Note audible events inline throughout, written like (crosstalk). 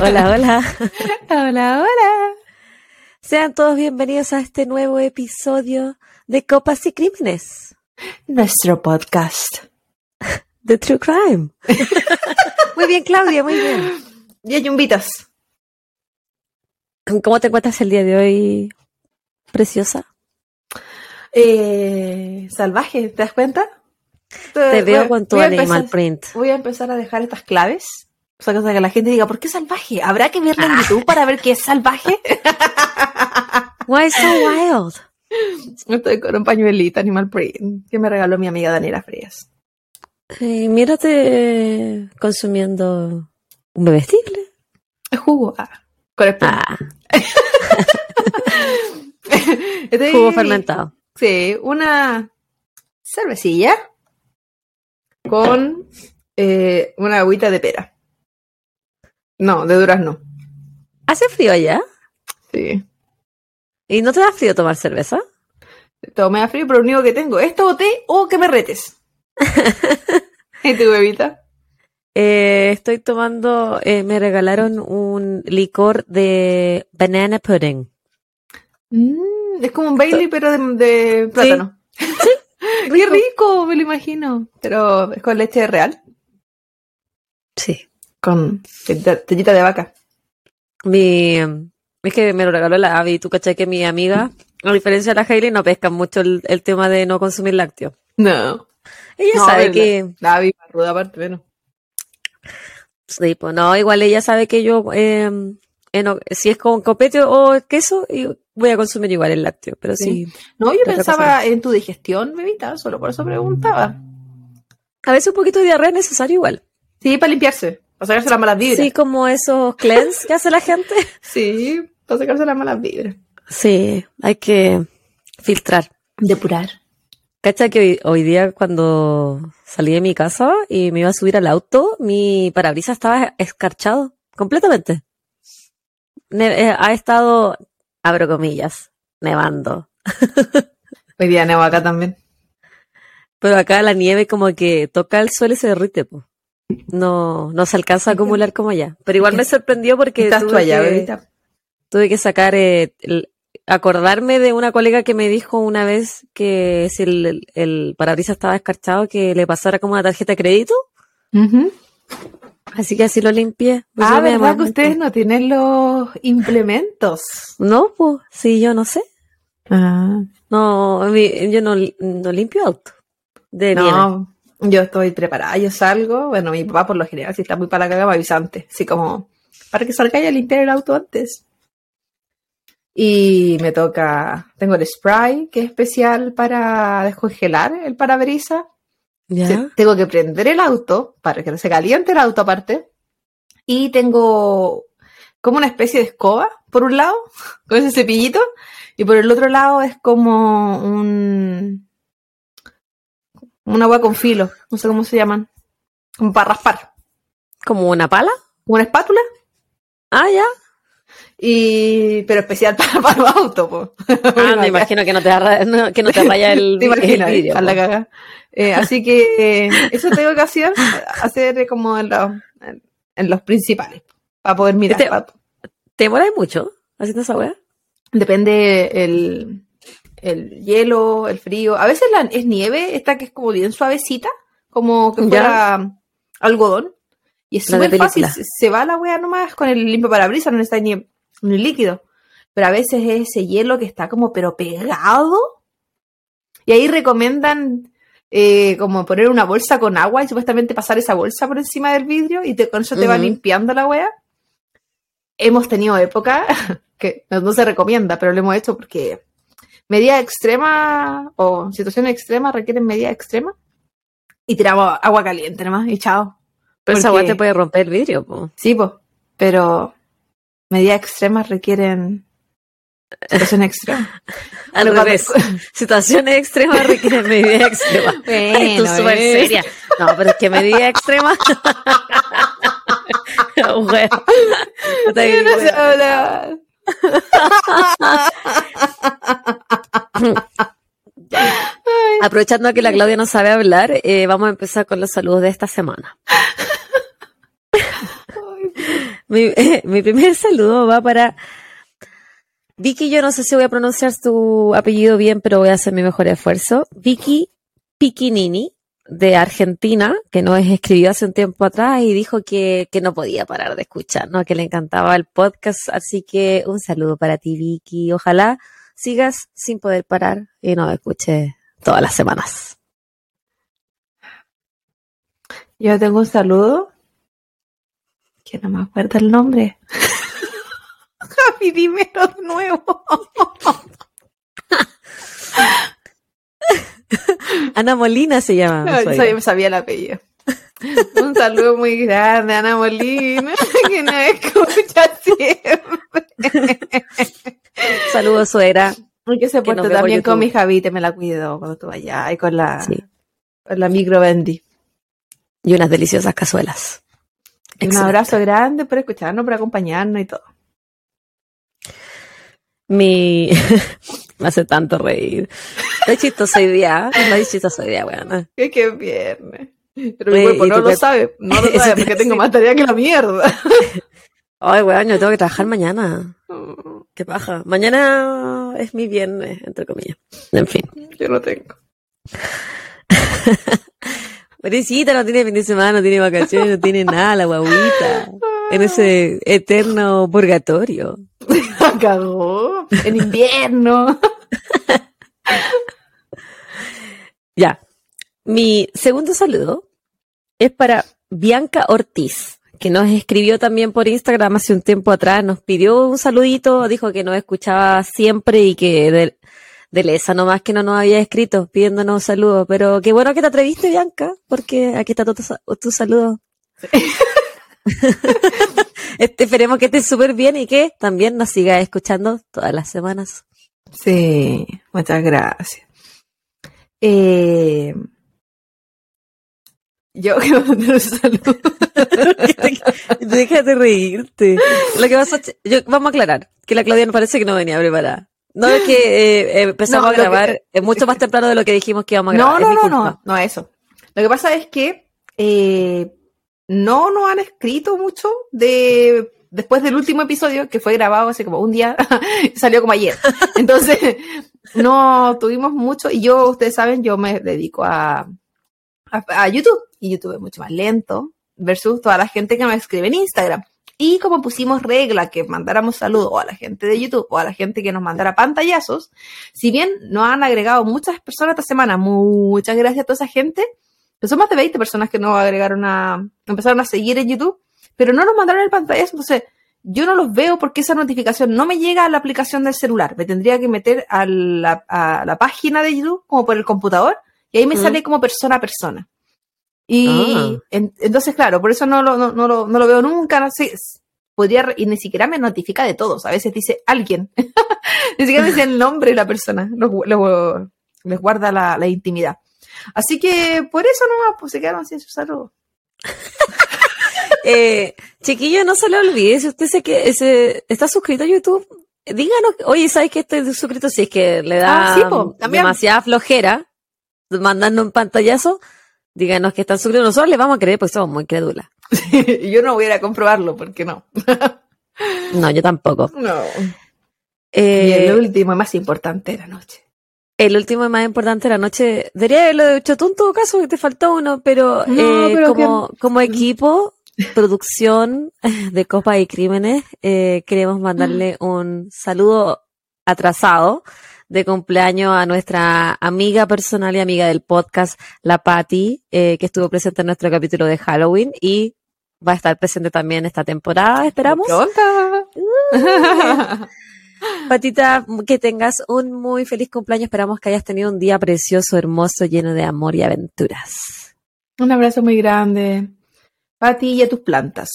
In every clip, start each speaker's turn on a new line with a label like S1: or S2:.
S1: Hola, hola.
S2: Hola, hola.
S1: Sean todos bienvenidos a este nuevo episodio de Copas y Crímenes.
S2: Nuestro podcast.
S1: De True Crime. muy bien, Claudia, muy bien.
S2: Y yumbitas.
S1: ¿Cómo te encuentras el día de hoy, preciosa?
S2: Eh, salvaje, ¿te das cuenta?
S1: Te veo con tu animal
S2: empezar-
S1: print.
S2: Voy a empezar a dejar estas claves. O sea, que la gente diga, ¿por qué salvaje? ¿Habrá que verlo en YouTube para ver qué es salvaje? (laughs)
S1: Why so wild? (laughs)
S2: Estoy con un pañuelito animal print que me regaló mi amiga Daniela Frías.
S1: Eh, mírate consumiendo un bebestible.
S2: Es jugo. Ah, con espuma.
S1: Ah, (laughs)
S2: Estoy-
S1: jugo fermentado.
S2: Sí, una cervecilla con eh, una agüita de pera. No, de durazno.
S1: ¿Hace frío allá?
S2: Sí.
S1: ¿Y no te da frío tomar cerveza?
S2: Todo me da frío, pero lo único que tengo es esto o té o que me retes. (laughs) ¿Y tu bebita?
S1: Eh, estoy tomando, eh, me regalaron un licor de banana pudding.
S2: Mm, es como un Bailey, pero de, de plátano. ¡Qué rico! Me lo imagino. Pero es con leche real,
S1: Sí.
S2: con tetita de vaca.
S1: Mi, es que me lo regaló la Abby. Tú cachai que mi amiga, a diferencia de la Hailey, no pescan mucho el, el tema de no consumir lácteos.
S2: No.
S1: Ella
S2: No,
S1: sabe
S2: la-
S1: que,
S2: La vi ruda aparte, bueno.
S1: sí, pues no, igual ella sabe que yo, eh, si es con copete o queso, y voy a consumir igual el lácteo. Pero sí,
S2: No, yo pensaba en tu digestión, bebita, solo por eso preguntaba.
S1: a veces un poquito de diarrea es necesario igual.
S2: Sí, para limpiarse, para sacarse las malas vibras.
S1: Sí, como esos cleanse que hace la gente. (laughs)
S2: Sí, para sacarse las malas vibras.
S1: Sí, hay que filtrar.
S2: Depurar.
S1: Cacha que hoy, hoy día cuando salí de mi casa y me iba a subir al auto, mi parabrisas estaba escarchado completamente. Ne- eh, ha estado, abro comillas, nevando. (laughs)
S2: Hoy día nevo acá también.
S1: Pero acá la nieve como que toca el suelo y se derrite, po. No, no se alcanza a acumular como allá. Pero igual me sorprendió porque
S2: ¿Estás tú
S1: tuve
S2: allá,
S1: que,
S2: bebita?
S1: tuve que sacar, eh, el- acordarme de una colega que me dijo una vez que si el, el, el parabrisas estaba escarchado, que le pasara como una tarjeta de crédito. Así que así lo limpié. Pues
S2: Ah, ¿verdad que ustedes no tienen los implementos?
S1: No, pues, sí, yo no sé.
S2: Ah,
S1: No, mi- yo no, no limpio auto. De
S2: no, yo estoy preparada, yo salgo, bueno, mi papá por lo general, si está muy para la caga, me avisa antes, así como, para que salga a limpiar el auto antes. Y me toca, tengo el spray, que es especial para descongelar el parabrisas. Tengo que prender el auto para que no se caliente el auto aparte. Y tengo como una especie de escoba, por un lado, (laughs) con ese cepillito, y por el otro lado es como un una agua con filo, no sé cómo se llaman, como para raspar,
S1: ¿Como una pala?
S2: una espátula,
S1: Ah, ya.
S2: Y pero especial (laughs) para, para los autos. po. (laughs)
S1: Ah, me imagino que no te, arra- no, que no te raya el, (laughs)
S2: Te
S1: el
S2: a la caga. Eh, así que eh, eso tengo que hacer, hacer como en los, en, los principales, para poder mirar.
S1: Este-
S2: pa-
S1: ¿Te demoras mucho haciendo esa weá?
S2: Depende el, el hielo, el frío. A veces la, es nieve, esta que es como bien suavecita, como que
S1: Ya.
S2: fuera algodón. Y es súper fácil, se, se va la wea nomás con el limpio parabrisas, no necesita ni, ni líquido. Pero a veces es ese hielo que está como pero pegado. Y ahí recomiendan eh, como poner una bolsa con agua y supuestamente pasar esa bolsa por encima del vidrio y te, con eso te va limpiando la wea. Hemos tenido época (laughs) que no, no se recomienda, pero lo hemos hecho porque medidas extremas o situaciones extremas requieren medidas extremas y tiramos agua caliente nomás y chao.
S1: Pero esa weá
S2: Porque-
S1: te puede romper el vidrio, po.
S2: Sí, pues, pero medidas extremas requieren situaciones extremas. (laughs)
S1: Al
S2: Cuando-
S1: revés. Situaciones extremas requieren medidas extremas. Ay, tú
S2: Bueno,
S1: súper
S2: eh.
S1: seria. No, pero es que medidas extremas. (laughs) Puta que
S2: No (laughs)
S1: Aprovechando que la Claudia no sabe hablar, eh, vamos a empezar con los saludos de esta semana. Mi, (laughs) mi primer saludo va para Vicky, yo no sé si voy a pronunciar tu apellido bien, pero voy a hacer mi mejor esfuerzo. Vicky Piquinini, de Argentina, que nos escribió hace un tiempo atrás y dijo que, que no podía parar de escuchar, ¿no? que le encantaba el podcast. Así que un saludo para ti, Vicky. Ojalá sigas sin poder parar y nos escuches todas las semanas.
S2: Yo tengo un saludo que no me acuerdo el nombre. (laughs) Javi, dímelo de nuevo. (laughs)
S1: Ana Molina se llama.
S2: Yo me sabía el apellido. Un saludo muy grande, Ana Molina, (laughs) que nos escucha siempre.
S1: Saludos, suegra.
S2: Y que se portó también con mi Javi, te me la cuido cuando estuve allá, y con la, sí. con la micro Bendy.
S1: Y unas deliciosas cazuelas.
S2: Un abrazo grande por escucharnos, por acompañarnos y todo.
S1: Mi. (laughs) me hace tanto reír. Estoy chistoso hoy día. No es chistoso hoy día, weón.
S2: Es que es viernes. Pero mi cuerpo no lo sabe. No lo (laughs) sabe porque tengo más tarea que la mierda.
S1: Ay, weón, yo tengo que trabajar mañana. Qué paja. Mañana es mi viernes, entre comillas. En fin.
S2: Yo no tengo. (laughs)
S1: Pobrecita, no tiene fin de semana, no tiene vacaciones, no tiene nada, la guaguita. En ese eterno purgatorio. (laughs)
S2: Cagó. En invierno. (laughs)
S1: ya. Mi segundo saludo es para Bianca Ortiz, que nos escribió también por Instagram hace un tiempo atrás, nos pidió un saludito, dijo que nos escuchaba siempre y que de, de lesa nomás que no nos había escrito pidiéndonos saludos. Pero qué bueno que te atreviste, Bianca, porque aquí está tu, tu saludo. (laughs) este, esperemos que estés súper bien y que también nos sigas escuchando todas las semanas.
S2: Sí, muchas gracias. Eh, yo (laughs) que mandar un saludo. (laughs)
S1: Deja de reírte. Lo que vas a, yo, vamos a aclarar que la Claudia no parece que no venía preparada. No es que eh, empezamos no, a grabar que, mucho más temprano de lo que dijimos que íbamos a grabar.
S2: No, no, no, no, no, eso. Lo que pasa es que eh, no nos han escrito mucho de después del último episodio que fue grabado hace como un día, (laughs) salió como ayer. Entonces, (laughs) no tuvimos mucho y yo, ustedes saben, yo me dedico a, a, a YouTube y YouTube es mucho más lento versus toda la gente que me escribe en Instagram. Y como pusimos regla que mandáramos saludos a la gente de YouTube o a la gente que nos mandara pantallazos, si bien nos han agregado muchas personas esta semana, muchas gracias a toda esa gente, que son más de 20 personas que nos agregaron a, empezaron a seguir en YouTube, pero no nos mandaron el pantallazo, entonces yo no los veo porque esa notificación no me llega a la aplicación del celular, me tendría que meter a la, a la página de YouTube como por el computador y ahí me sale como persona a persona. Y ah. en, entonces, claro, por eso no lo, no, no, lo, no lo veo nunca, no sé, podría, y ni siquiera me notifica de todos, a veces dice alguien, (laughs) ni siquiera dice el nombre de la persona, les guarda la, la, intimidad. Así que por eso nomás, pues se quedaron sin su saludo. (laughs)
S1: eh, chiquillo, no se le olvide, si usted se que, se, está suscrito a YouTube, díganos, oye, ¿sabes que estoy suscrito? Si es que le da ah, sí, po, demasiada flojera, mandando un pantallazo, díganos que están suscritos. Nosotros le vamos a creer porque somos muy crédulas. (laughs)
S2: yo no voy a ir a comprobarlo porque no. (laughs)
S1: no, yo tampoco.
S2: No. Eh, y el último y más importante de la noche.
S1: El último y más importante de la noche. Debería haberlo hecho tú en todo caso, que te faltó uno, pero, no, eh, pero como, que... como equipo, producción (laughs) de Copa y Crímenes, eh, queremos mandarle un saludo atrasado de cumpleaños a nuestra amiga personal y amiga del podcast, la Patty, eh, que estuvo presente en nuestro capítulo de Halloween y va a estar presente también esta temporada, esperamos. Patita, que tengas un muy feliz cumpleaños. Esperamos que hayas tenido un día precioso, hermoso, lleno de amor y aventuras.
S2: Un abrazo muy grande. Pati y a tus plantas.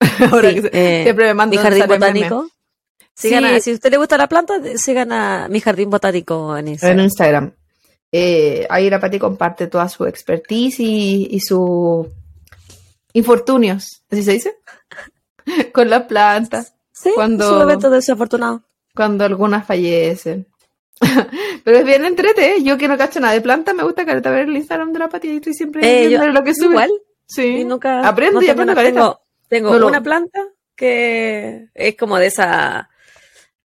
S2: (laughs)
S1: Ahora sí, que eh, siempre me mando mi jardín botánico. Sigan sí. a, si a usted le gusta la planta, sigan a mi jardín botánico en Instagram.
S2: En Instagram. Eh, ahí la Pati comparte toda su expertise y, y sus infortunios, ¿así se dice? (laughs) Con las plantas.
S1: Sí, cuando, su evento desafortunado.
S2: Cuando algunas fallecen. (laughs) Pero es bien entrete, ¿eh? yo que no cacho nada de planta, me gusta careta ver el Instagram de la Pati y estoy siempre
S1: Eh,
S2: viendo
S1: yo-
S2: lo que sube.
S1: Igual,
S2: Sí.
S1: y nunca.
S2: Aprendo
S1: no
S2: y
S1: tengo
S2: aprendo
S1: una-
S2: caleta.
S1: Tengo, tengo
S2: No
S1: una planta que es como de esas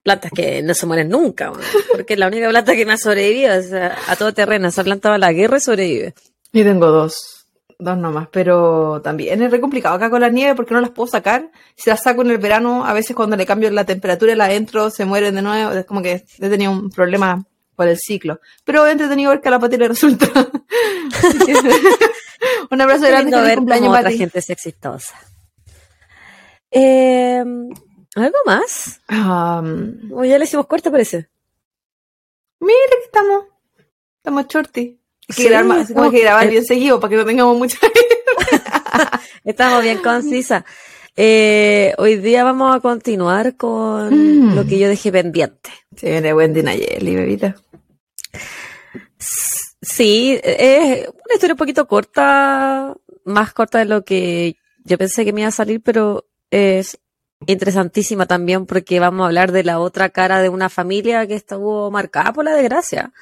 S1: plantas que no se mueren nunca, porque es la única planta que me ha sobrevivido o sea, a todo terreno. Esa planta va a la guerra y sobrevive.
S2: Yo tengo dos, dos nomás, pero también es re complicado acá con la nieve porque no las puedo sacar. Si las saco en el verano, a veces cuando le cambio la temperatura la adentro se mueren de nuevo. Es como que he tenido un problema por el ciclo. Pero he entretenido ver que a la Pati le (laughs) resulta. (laughs) Un abrazo grande,
S1: ver
S2: cumpleaños,
S1: otra gente es exitosa. Eh, ¿Algo más? O ya le hicimos corte, parece.
S2: mira que estamos, estamos shorty. Hay que,
S1: Sí,
S2: grabar, más-
S1: estamos-
S2: hay que grabar bien seguido para que no tengamos mucha... (laughs)
S1: Estamos bien concisas. Eh, hoy día vamos a continuar con
S2: Mm.
S1: lo que yo dejé pendiente.
S2: Se viene Wendy Nayeli, bebita.
S1: Sí, es una historia un poquito corta, más corta de lo que yo pensé que me iba a salir, pero es interesantísima también porque vamos a hablar de la otra cara de una familia que estuvo marcada por la desgracia.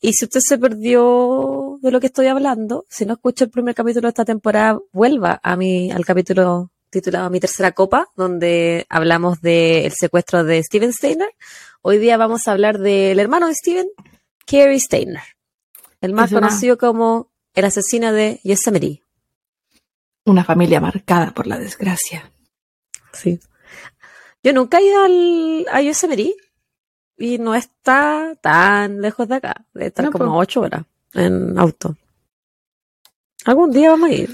S1: Y si usted se perdió de lo que estoy hablando, si no escucha el primer capítulo de esta temporada, vuelva a mi, al capítulo titulado Mi tercera copa, donde hablamos del secuestro de Steven Steiner. Hoy día vamos a hablar del hermano de Steven, Kerry Steiner, el más
S2: una-
S1: conocido como el asesino de Yosemite.
S2: Una familia marcada por la desgracia.
S1: Sí. Yo nunca he ido al, a Yosemite y no está tan lejos de acá. Debe estar
S2: No,
S1: como ocho horas en auto. Algún día vamos a ir.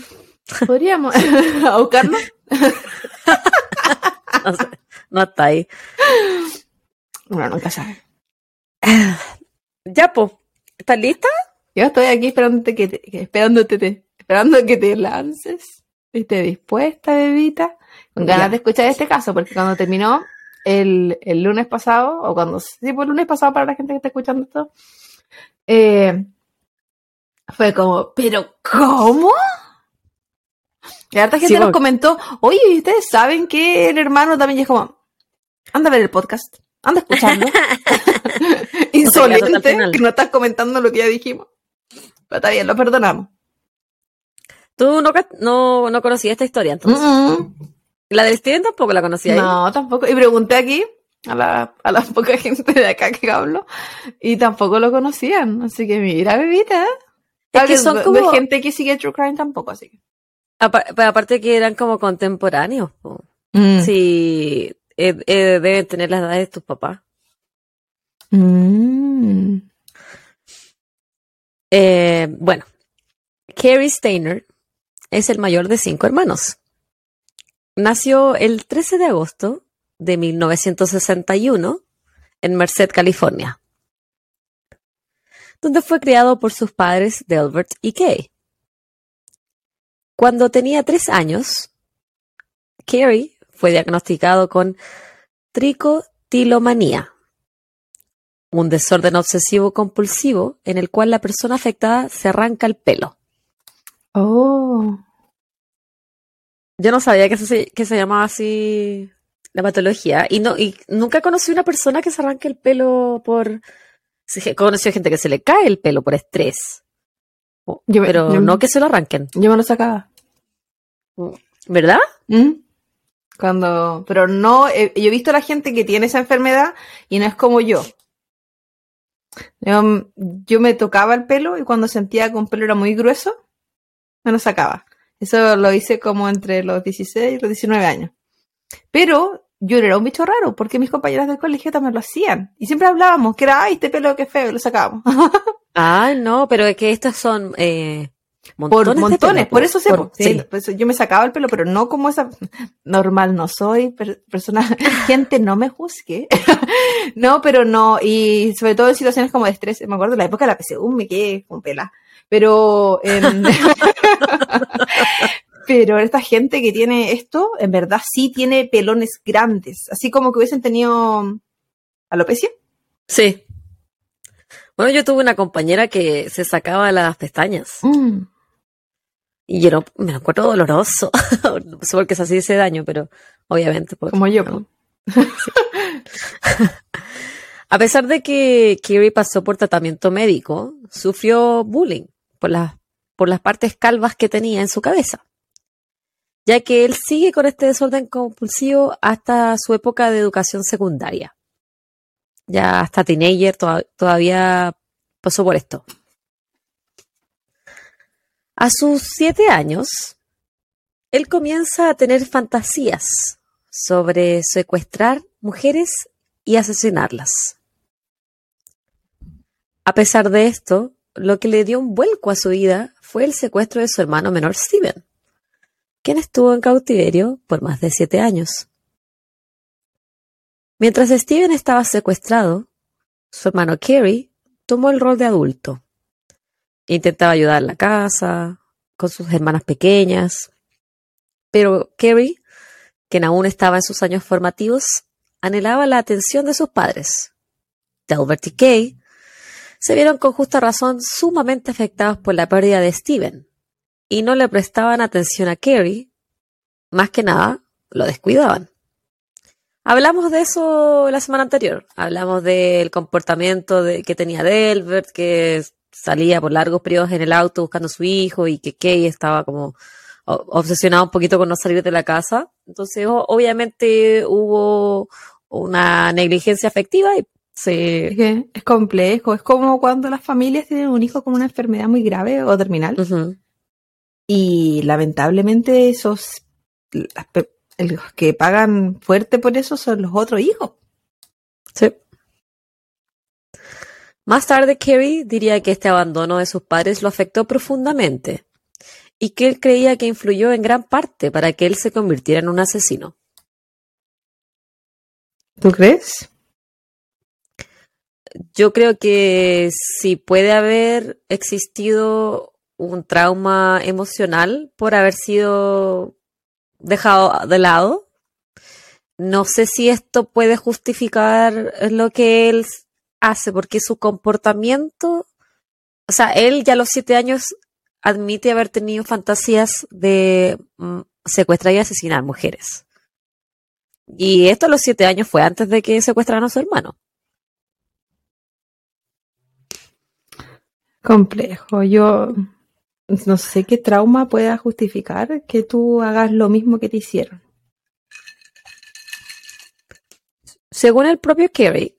S2: ¿Podríamos (laughs) (laughs) a buscarlo?
S1: No, sé, no está ahí.
S2: Bueno, nunca sabe. (sighs)
S1: Ya, po. ¿Estás lista?
S2: Yo estoy aquí esperándote que te, esperándote te- esperando que te lances. ¿Viste dispuesta, bebita? Con ganas
S1: Ya.
S2: de escuchar este caso, porque cuando terminó el, el lunes pasado, o cuando, sí, fue el lunes pasado para la gente que está escuchando esto, eh, fue como, ¿pero cómo? Y harta gente
S1: Sí,
S2: nos
S1: porque-
S2: comentó, oye, ¿y ¿ustedes saben que el hermano también? Es como, anda a ver el podcast, anda a escucharlo. (laughs) (laughs) Insolente, que no estás comentando lo que ya dijimos. Pero está bien, lo perdonamos.
S1: Tú no, no, no conocías esta historia, entonces.
S2: Mm,
S1: La del Steven tampoco la conocía.
S2: No, tampoco. Y pregunté aquí a la, a la (laughs) poca gente de acá que hablo y tampoco lo conocían. Así que mira, bebita.
S1: Es que son
S2: de- de
S1: como-
S2: gente que sigue True Crime tampoco, así que.
S1: Aparte que eran como contemporáneos. po.
S2: Mm.
S1: Sí, eh, eh, deben tener las edades de tus papás.
S2: Mm.
S1: Eh, bueno, Kerry Steiner es el mayor de cinco hermanos. Nació el 13 de agosto de 1961 en Merced, California, donde fue criado por sus padres Delbert y Kay. Cuando tenía tres años, Kerry fue diagnosticado con tricotilomanía, un desorden obsesivo compulsivo en el cual la persona afectada se arranca el pelo.
S2: Oh.
S1: Yo no sabía que se, que se llamaba así la patología y no y nunca conocí una persona que se arranque el pelo por conocido gente que se le cae el pelo por estrés.
S2: Yo
S1: pero
S2: yo-
S1: no que se lo arranquen,
S2: Yo me lo sacaba.
S1: ¿verdad?
S2: ¿Mm? Cuando, pero no, eh, yo he visto a la gente que tiene esa enfermedad y no es como yo. Yo, yo me tocaba el pelo y cuando sentía que un pelo era muy grueso, me lo sacaba. Eso lo hice como entre los 16 y los 19 años. Pero yo era un bicho raro, porque mis compañeras del colegio también lo hacían. Y siempre hablábamos que era, ay, este pelo que feo, y lo sacábamos.
S1: Ay, (laughs) no, pero es que estos son eh, montones
S2: por
S1: de
S2: montones,
S1: pelo,
S2: por eso sé,
S1: por-
S2: po. Sí, pues yo me sacaba el pelo, pero no como esa normal, no soy per- persona, (laughs) gente no me juzgue. (laughs) no, pero no, y sobre todo en situaciones como de estrés, me acuerdo de la época de la PSU, me quedé con pela, pero en- (laughs) pero esta gente que tiene esto, en verdad sí tiene pelones grandes, así como que hubiesen tenido alopecia.
S1: Sí. Bueno, yo tuve una compañera que se sacaba las pestañas
S2: Mm.
S1: y yo no, me lo encuentro doloroso. no sé por qué se así ese daño, pero obviamente. pues,
S2: Como yo.
S1: no.
S2: po. (laughs)
S1: A pesar de que Kiri pasó por tratamiento médico, sufrió bullying por las, por las partes calvas que tenía en su cabeza, ya que él sigue con este desorden compulsivo hasta su época de educación secundaria. Ya hasta teenager todavía pasó por esto. A sus siete años, él comienza a tener fantasías sobre secuestrar mujeres y asesinarlas. A pesar de esto, lo que le dio un vuelco a su vida fue el secuestro de su hermano menor Steven, quien estuvo en cautiverio por más de siete años. Mientras Steven estaba secuestrado, su hermano Kerry tomó el rol de adulto. Intentaba ayudar en la casa, con sus hermanas pequeñas, pero Kerry, quien aún estaba en sus años formativos, anhelaba la atención de sus padres. Delbert y Kay se vieron con justa razón sumamente afectados por la pérdida de Steven y no le prestaban atención a Kerry, más que nada lo descuidaban. Hablamos de eso la semana anterior, hablamos del comportamiento de, que tenía Delbert, que salía por largos periodos en el auto buscando a su hijo y que Kay estaba como obsesionado un poquito con no salir de la casa. Entonces, obviamente hubo una negligencia afectiva y se...
S2: Es, complejo, es como cuando las familias tienen un hijo con una enfermedad muy grave o terminal. Y lamentablemente esos, los que pagan fuerte por eso son los otros hijos.
S1: Sí. Más tarde, Kerry diría que este abandono de sus padres lo afectó profundamente y que él creía que influyó en gran parte para que él se convirtiera en un asesino.
S2: ¿Tú crees?
S1: Yo creo que si puede haber existido un trauma emocional por haber sido dejado de lado, no sé si esto puede justificar lo que él hace, porque su comportamiento, o sea, él ya a los siete años admite haber tenido fantasías de mm, secuestrar y asesinar mujeres. Y esto a los siete años fue antes de que secuestraran a su hermano.
S2: Complejo. Yo no sé qué trauma pueda justificar que tú hagas lo mismo que te hicieron.
S1: Según el propio Kerry,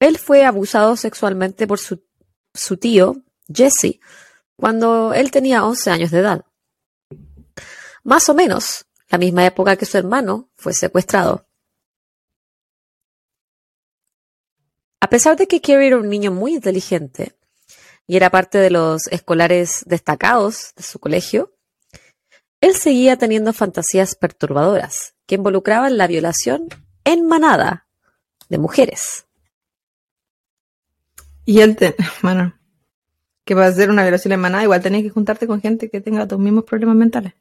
S1: él fue abusado sexualmente por su, su tío, Jesse, cuando él tenía 11 años de edad. Más o menos la misma época que su hermano fue secuestrado. A pesar de que Kerry era un niño muy inteligente y era parte de los escolares destacados de su colegio, él seguía teniendo fantasías perturbadoras que involucraban la violación en manada de mujeres.
S2: Y él, (laughs) bueno, que para hacer una violación en manada igual tenés que juntarte con gente que tenga tus mismos problemas mentales.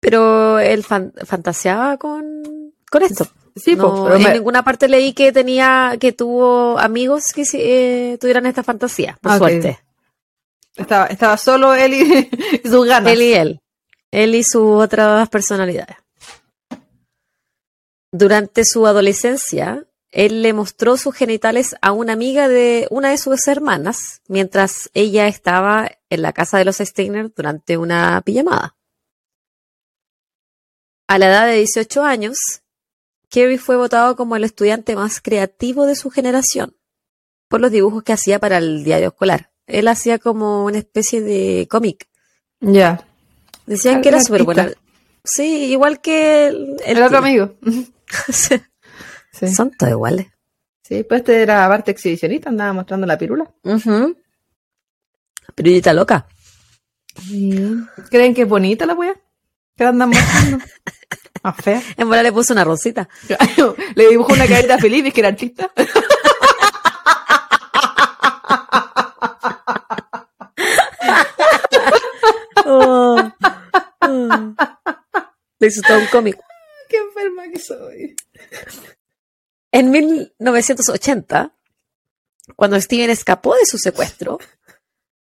S1: Pero él fantaseaba con, con esto.
S2: Sí,
S1: pero en ninguna parte leí que tenía, que tuvo amigos que eh, tuvieran esta fantasía, por suerte.
S2: Estaba, estaba solo él y, (laughs) sus ganas.
S1: Él y él. Él y sus otras personalidades. Durante su adolescencia, él le mostró sus genitales a una amiga de una de sus hermanas mientras ella estaba en la casa de los Steiner durante una pijamada. A la edad de 18 años, Kerry fue votado como el estudiante más creativo de su generación por los dibujos que hacía para el diario escolar. Él hacía como una especie de cómic.
S2: Ya.
S1: Decían que era súper buena. Sí, igual que
S2: el, otro amigo. (laughs)
S1: Son todos iguales.
S2: Sí, pues este era parte exhibicionista, andaba mostrando la pirula.
S1: Uh Pirulita loca.
S2: ¿Creen que es bonita la wea? ¿Qué andan mostrando? (laughs) Más fea.
S1: En bola le puso una rosita.
S2: le dibujó una carita feliz, y que era artista.
S1: Oh. Oh. Le hizo todo un cómic.
S2: Qué enferma que soy.
S1: En 1980, cuando Steven escapó de su secuestro,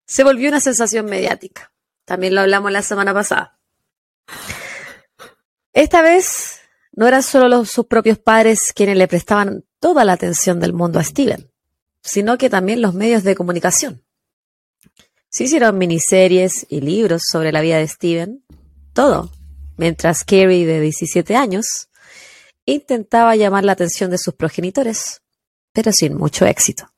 S1: se volvió una sensación mediática. También lo hablamos la semana pasada. Esta vez no eran solo sus propios padres quienes le prestaban toda la atención del mundo a Steven, sino que también los medios de comunicación. Se hicieron miniseries y libros sobre la vida de Steven, todo, mientras Carrie, de 17 años, intentaba llamar la atención de sus progenitores, pero sin mucho éxito.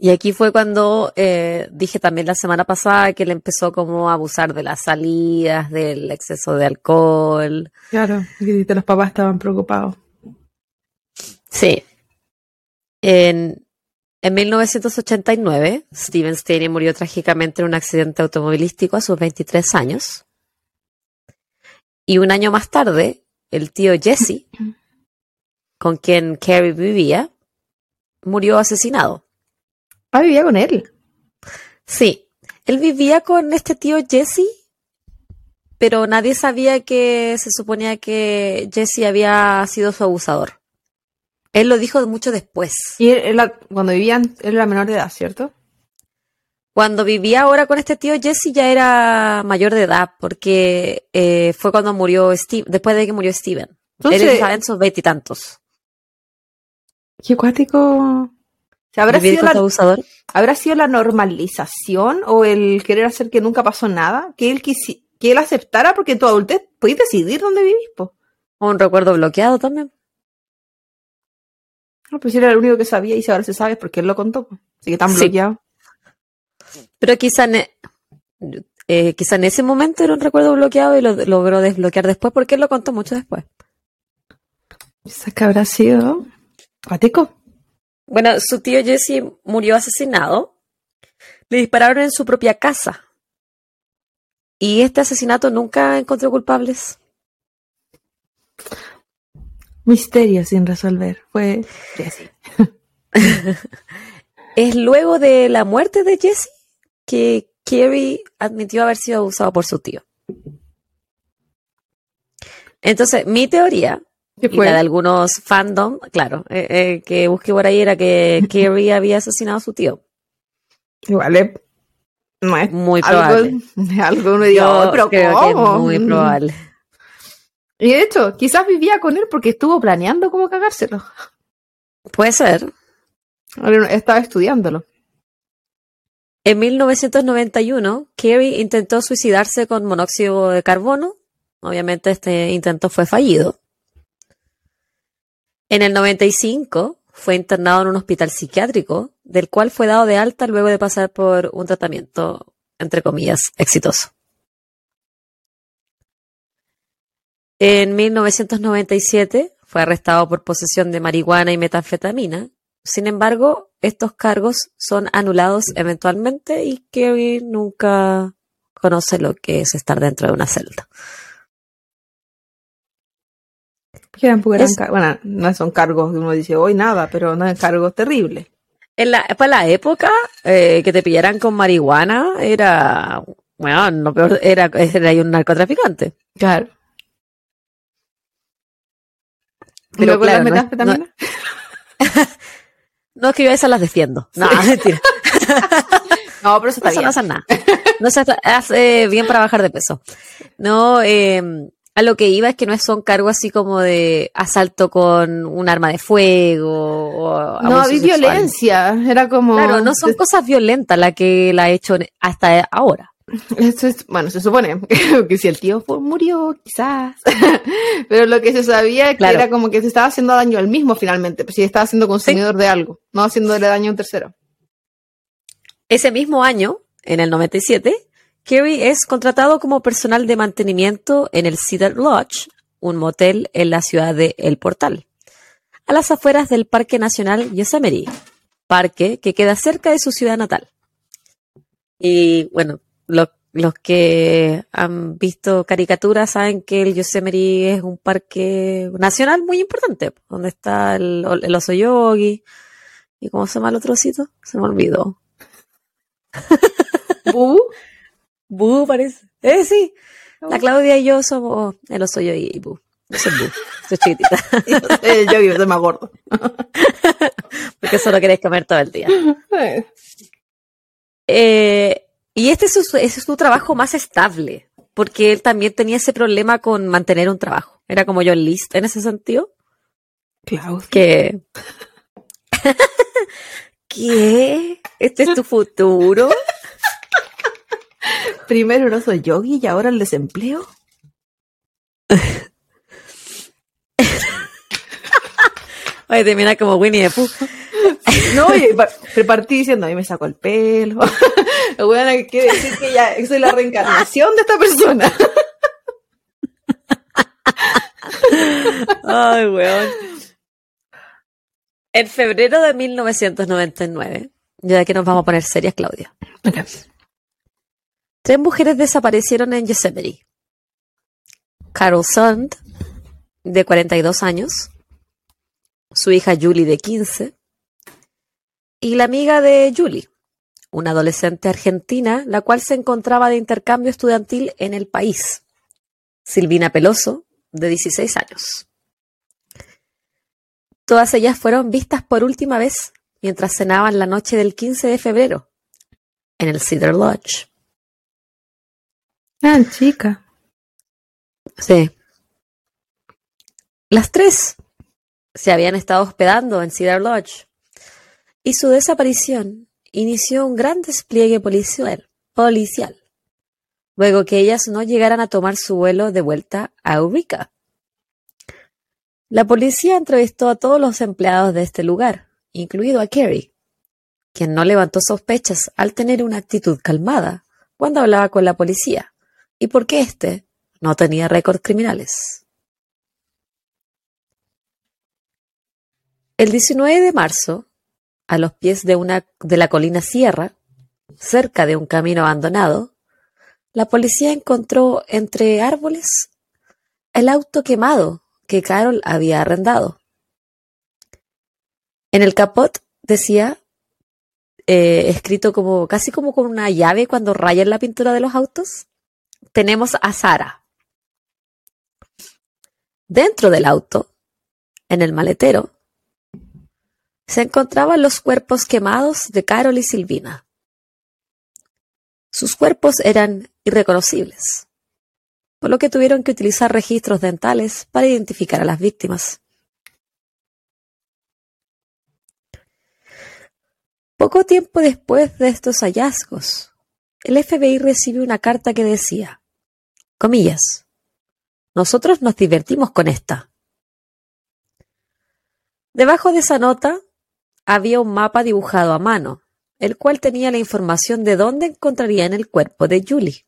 S1: Y aquí fue cuando eh, dije también la semana pasada que él empezó como a abusar de las salidas, del exceso de alcohol.
S2: Claro, y los papás estaban preocupados.
S1: Sí. En, en 1989, Steven Stanley murió trágicamente en un accidente automovilístico a sus 23 años. Y un año más tarde, el tío Jesse, (clears throat) con quien Carrie vivía, murió asesinado.
S2: Ah, vivía con él.
S1: Sí, él vivía con este tío Jesse, pero nadie sabía que se suponía que Jesse había sido su abusador. Él lo dijo mucho después.
S2: Y él, él- cuando vivían, él era menor de edad, ¿cierto?
S1: Cuando vivía ahora con este tío Jesse ya era mayor de edad, porque eh, fue cuando murió Steve, después de que murió Steven.
S2: Entonces-
S1: Él estaba en sus veintitantos.
S2: Qué acuático. ¿Se ¿Habrá sido, la,
S1: abusador.
S2: ¿Habrá sido la normalización o el querer hacer que nunca pasó nada? Que él, quisi- que él aceptara porque en tu adultez podéis decidir dónde vivís, po.
S1: Un recuerdo bloqueado también.
S2: No, pues era el único que sabía y si ahora se sabe es porque él lo contó. po. Así que tan
S1: Sí.
S2: bloqueado.
S1: Pero quizá en, e- eh, quizá en ese momento era un recuerdo bloqueado y lo logró desbloquear después porque él lo contó mucho después.
S2: ¿Sabes qué habrá sido? Acuático.
S1: Bueno, su tío Jesse murió asesinado. Le dispararon en su propia casa. Y este asesinato nunca encontró culpables.
S2: Misterio sin resolver. Fue Jesse. (laughs)
S1: Es luego de la muerte de Jesse que Kerry admitió haber sido abusado por su tío. Entonces, mi teoría,
S2: ¿Qué
S1: y la de algunos fandom, claro, eh, eh, que busqué por ahí era que Kerry (laughs) había asesinado a su tío.
S2: Igual es- no es
S1: Muy
S2: algo,
S1: probable.
S2: algo
S1: Yo
S2: "Oh, pero
S1: creo que es
S2: ¿cómo?".
S1: muy probable.
S2: Y de hecho, quizás vivía con él porque estuvo planeando cómo cagárselo.
S1: Puede ser.
S2: Estaba estudiándolo.
S1: En 1991, Kerry intentó suicidarse con monóxido de carbono. Obviamente este intento fue fallido. En el 95 fue internado en un hospital psiquiátrico, del cual fue dado de alta luego de pasar por un tratamiento, entre comillas, exitoso. En 1997 fue arrestado por posesión de marihuana y metanfetamina. Sin embargo, estos cargos son anulados eventualmente y Kerry nunca conoce lo que es estar dentro de una celda.
S2: Que eran, porque eran
S1: Es-
S2: bueno, no son cargos que uno dice hoy nada, pero no es cargos terribles.
S1: En la, para la época eh, que te pillaran con marihuana era, bueno, lo peor era, era ahí un narcotraficante.
S2: Claro.
S1: Pero claro,
S2: las
S1: no
S2: metanfetaminas. (laughs)
S1: No es que yo esas las defiendo. No, mentira. (laughs)
S2: No, pero eso está
S1: Eso no
S2: bien.
S1: hace nada. No se hace- hace bien para bajar de peso. No, eh, a lo que iba es que no son cargos así como de asalto con un arma de fuego o
S2: No, había violencia. Era como.
S1: Claro, no son cosas violentas la que la ha hecho hasta ahora.
S2: Es- bueno, se supone (laughs) que si el tío murió, quizás. (laughs) Pero lo que se sabía es
S1: Claro.
S2: que era como que se estaba haciendo daño al mismo finalmente. Pues si estaba siendo consumidor de algo, no haciéndole daño a un tercero.
S1: Ese mismo año, en el 97, Kerry es contratado como personal de mantenimiento en el Cedar Lodge, un motel en la ciudad de El Portal, a las afueras del Parque Nacional Yosemite, parque que queda cerca de su ciudad natal. Y bueno, lo- los que han visto caricaturas saben que el Yosemite es un parque nacional muy importante, donde está el, el oso yogi. ¿Y cómo se llama el otro sitio? Se me olvidó.
S2: Bu
S1: parece. Eh, sí. La Claudia y yo somos el oso yo y Bu. Yo soy Bu. (laughs) Soy chiquitita. (laughs)
S2: eh, yo vivo, soy más gordo. (laughs)
S1: Porque solo querés comer todo el día. Eh, y este es su, es su trabajo más estable. porque él también tenía ese problema con mantener un trabajo. Era como yo List en ese sentido.
S2: Claudia.
S1: Que. ¿Qué? ¿Este es tu futuro?
S2: Primero no soy yogi y ahora el desempleo. (laughs)
S1: Oye, termina como Winnie the Pooh.
S2: No, oye, partí diciendo, ahí me saco el pelo. (laughs) Bueno, quiere decir que ya soy la reencarnación de esta persona. (laughs)
S1: Ay, weón. En febrero de 1999, ya que nos vamos a poner serias, Claudia. Tres mujeres desaparecieron en Yosemite. Carol Sund, de 42 años, su hija Julie, de 15, y la amiga de Julie, una adolescente argentina, la cual se encontraba de intercambio estudiantil en el país, Silvina Peloso, de 16 años. Todas ellas fueron vistas por última vez mientras cenaban la noche del 15 de febrero en el Cedar Lodge.
S2: Ah, chica.
S1: Sí. Las tres se habían estado hospedando en Cedar Lodge y su desaparición inició un gran despliegue policial, policial, luego que ellas no llegaran a tomar su vuelo de vuelta a Eureka. La policía entrevistó a todos los empleados de este lugar, incluido a Kerry, quien no levantó sospechas al tener una actitud calmada cuando hablaba con la policía, y porque éste no tenía récords criminales. El 19 de marzo, a los pies de, una, de la colina Sierra, cerca de un camino abandonado, la policía encontró entre árboles el auto quemado que Carol había arrendado. En el capot decía, eh, escrito como casi como con una llave cuando rayan la pintura de los autos, tenemos a Sara. Dentro del auto, en el maletero, se encontraban los cuerpos quemados de Carol y Silvina. Sus cuerpos eran irreconocibles, por lo que tuvieron que utilizar registros dentales para identificar a las víctimas. Poco tiempo después de estos hallazgos, el FBI recibió una carta que decía, comillas, nosotros nos divertimos con esta. Debajo de esa nota había un mapa dibujado a mano, el cual tenía la información de dónde encontrarían el cuerpo de Julie.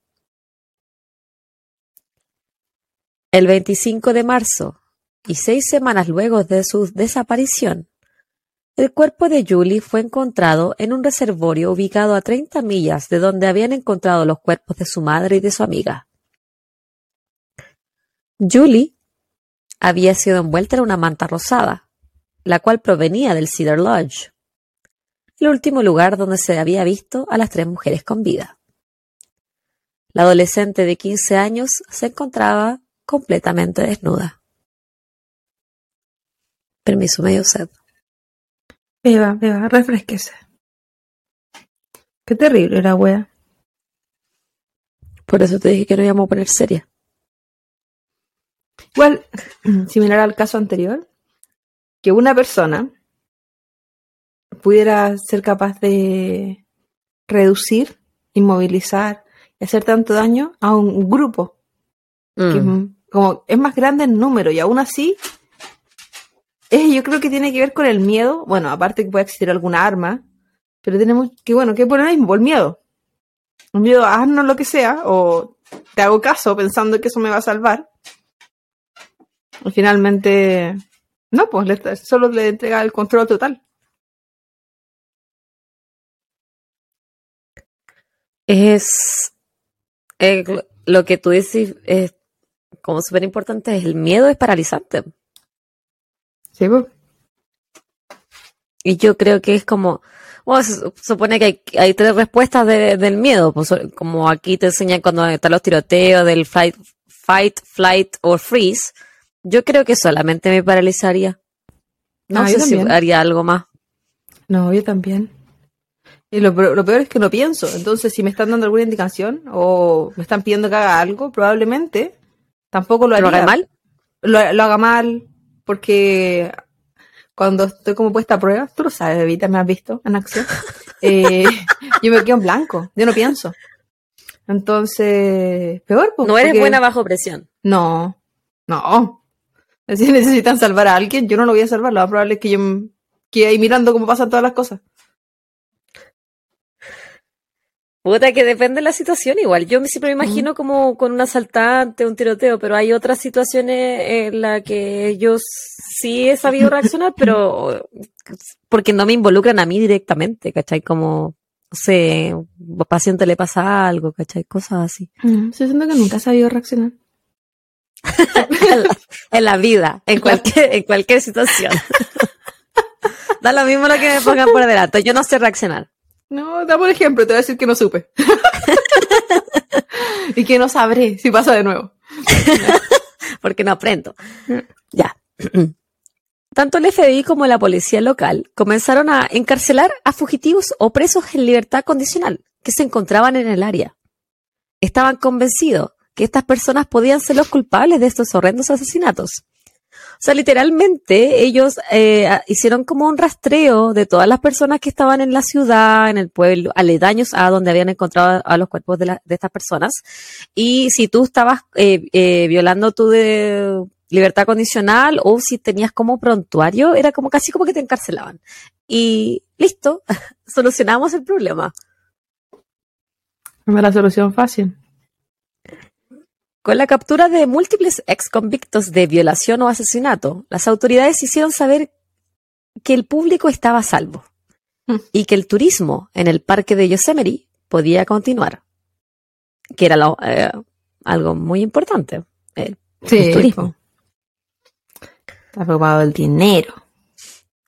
S1: El 25 de marzo, y seis semanas luego de su desaparición, el cuerpo de Julie fue encontrado en un reservorio ubicado a 30 millas de donde habían encontrado los cuerpos de su madre y de su amiga. Julie había sido envuelta en una manta rosada, la cual provenía del Cedar Lodge, el último lugar donde se había visto a las tres mujeres con vida. La adolescente de 15 años se encontraba completamente desnuda. Permiso, medio sed.
S2: Beba, beba, refresquese. Qué terrible la wea.
S1: Por eso te dije que no íbamos a poner seria.
S2: Igual, (clears throat) similar al caso anterior, que una persona pudiera ser capaz de reducir, inmovilizar y hacer tanto daño a un grupo que
S1: Mm.
S2: como es más grande en número y aún así es, yo creo que tiene que ver con el miedo, bueno, aparte que puede existir alguna arma, pero tenemos que, bueno, que por el mismo, el miedo. El miedo a haznos lo que sea, o te hago caso pensando que eso me va a salvar. Y finalmente, no, pues le- solo le entrega el control total.
S1: Es eh, lo que tú dices es como súper importante, es el miedo es paralizante.
S2: Sí, pues.
S1: Y yo creo que es como, bueno, se su- supone que hay, hay tres respuestas de- del miedo, pues, como aquí te enseñan cuando están los tiroteos del fight, fight, flight o freeze. Yo creo que solamente me paralizaría. No
S2: Ah,
S1: sé si haría algo más.
S2: No, yo también. Y lo, lo, peor es que no pienso. Entonces, si me están dando alguna indicación o me están pidiendo que haga algo, probablemente tampoco lo haría.
S1: ¿Lo haga mal?
S2: Lo, lo, haga mal, porque cuando estoy como puesta a prueba, tú lo sabes, Evita, me has visto en acción. (laughs) eh, yo me quedo en blanco, yo no pienso. Entonces, peor.
S1: Pues, no eres porque... buena bajo presión.
S2: No, no. (laughs) Si necesitan salvar a alguien, yo no lo voy a salvar. Lo más probable es que yo quede ahí mirando cómo pasan todas las cosas.
S1: Puta, que depende de la situación igual. Yo siempre me imagino como con un asaltante, un tiroteo, pero hay otras situaciones en las que yo sí he sabido reaccionar, pero (laughs) porque no me involucran a mí directamente, ¿cachai? Como, no sé, paciente le pasa algo, ¿cachai? Cosas así.
S2: Estoy siento que nunca he sabido reaccionar.
S1: En, la, (laughs) en, la, vida, en cualquier, en cualquier situación. (laughs) da lo mismo lo que me pongan por delante. Yo no sé reaccionar.
S2: No, da por ejemplo, te voy a decir que no supe. (laughs) y que no sabré si pasa de nuevo.
S1: Porque no aprendo. Ya. (clears throat) Tanto el FBI como la policía local comenzaron a encarcelar a fugitivos o presos en libertad condicional que se encontraban en el área. Estaban convencidos que estas personas podían ser los culpables de estos horrendos asesinatos. O sea, literalmente ellos eh, hicieron como un rastreo de todas las personas que estaban en la ciudad, en el pueblo, aledaños a donde habían encontrado a los cuerpos de, de estas personas. Y si tú estabas eh, eh, violando tu de libertad condicional o si tenías como prontuario, era como casi como que te encarcelaban. Y listo, (laughs) solucionamos el problema.
S2: No la solución fácil.
S1: Con la captura de múltiples ex convictos de violación o asesinato, las autoridades hicieron saber que el público estaba a salvo mm. y que el turismo en el parque de Yosemite podía continuar, que era lo, eh, algo muy importante. El,
S2: sí, el turismo. Está preocupado el dinero.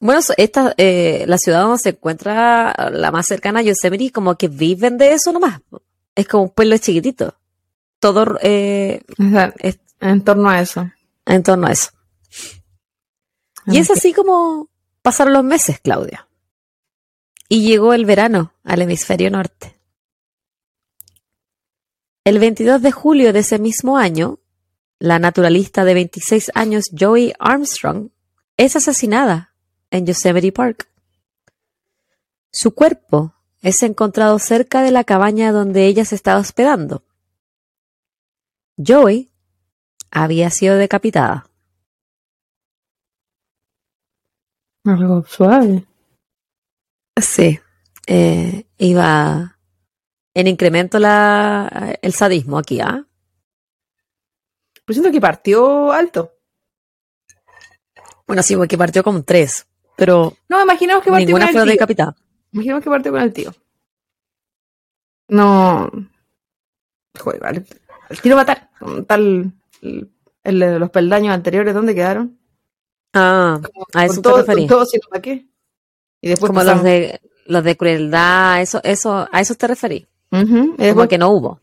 S1: Bueno, esta, eh, la ciudad donde se encuentra la más cercana a Yosemite, como que viven de eso nomás. Es como un pueblo chiquitito todo eh,
S2: en torno a eso.
S1: En torno a eso. Y es así como pasaron los meses, Claudia. Y llegó el verano al hemisferio norte. El 22 de julio de ese mismo año, la naturalista de 26 años Joey Armstrong es asesinada en Yosemite Park. Su cuerpo es encontrado cerca de la cabaña donde ella se estaba hospedando. Joey había sido decapitada.
S2: Algo suave.
S1: Sí. Eh, iba en incremento la, el sadismo aquí, ¿ah?
S2: Pues siento que partió alto.
S1: Bueno, sí, porque partió con tres, pero.
S2: No, imaginemos que partió
S1: ninguna
S2: con
S1: fue
S2: el tío.
S1: decapitada.
S2: Imaginemos que partió con el tío. No. Joder, vale. El tiro matar. Tal. El, el, los peldaños anteriores, ¿dónde quedaron?
S1: Ah,
S2: Como
S1: a eso te
S2: todo, para qué. Y después
S1: Como los de, los de crueldad, eso, eso, a eso te referí. Como
S2: después-
S1: que no hubo.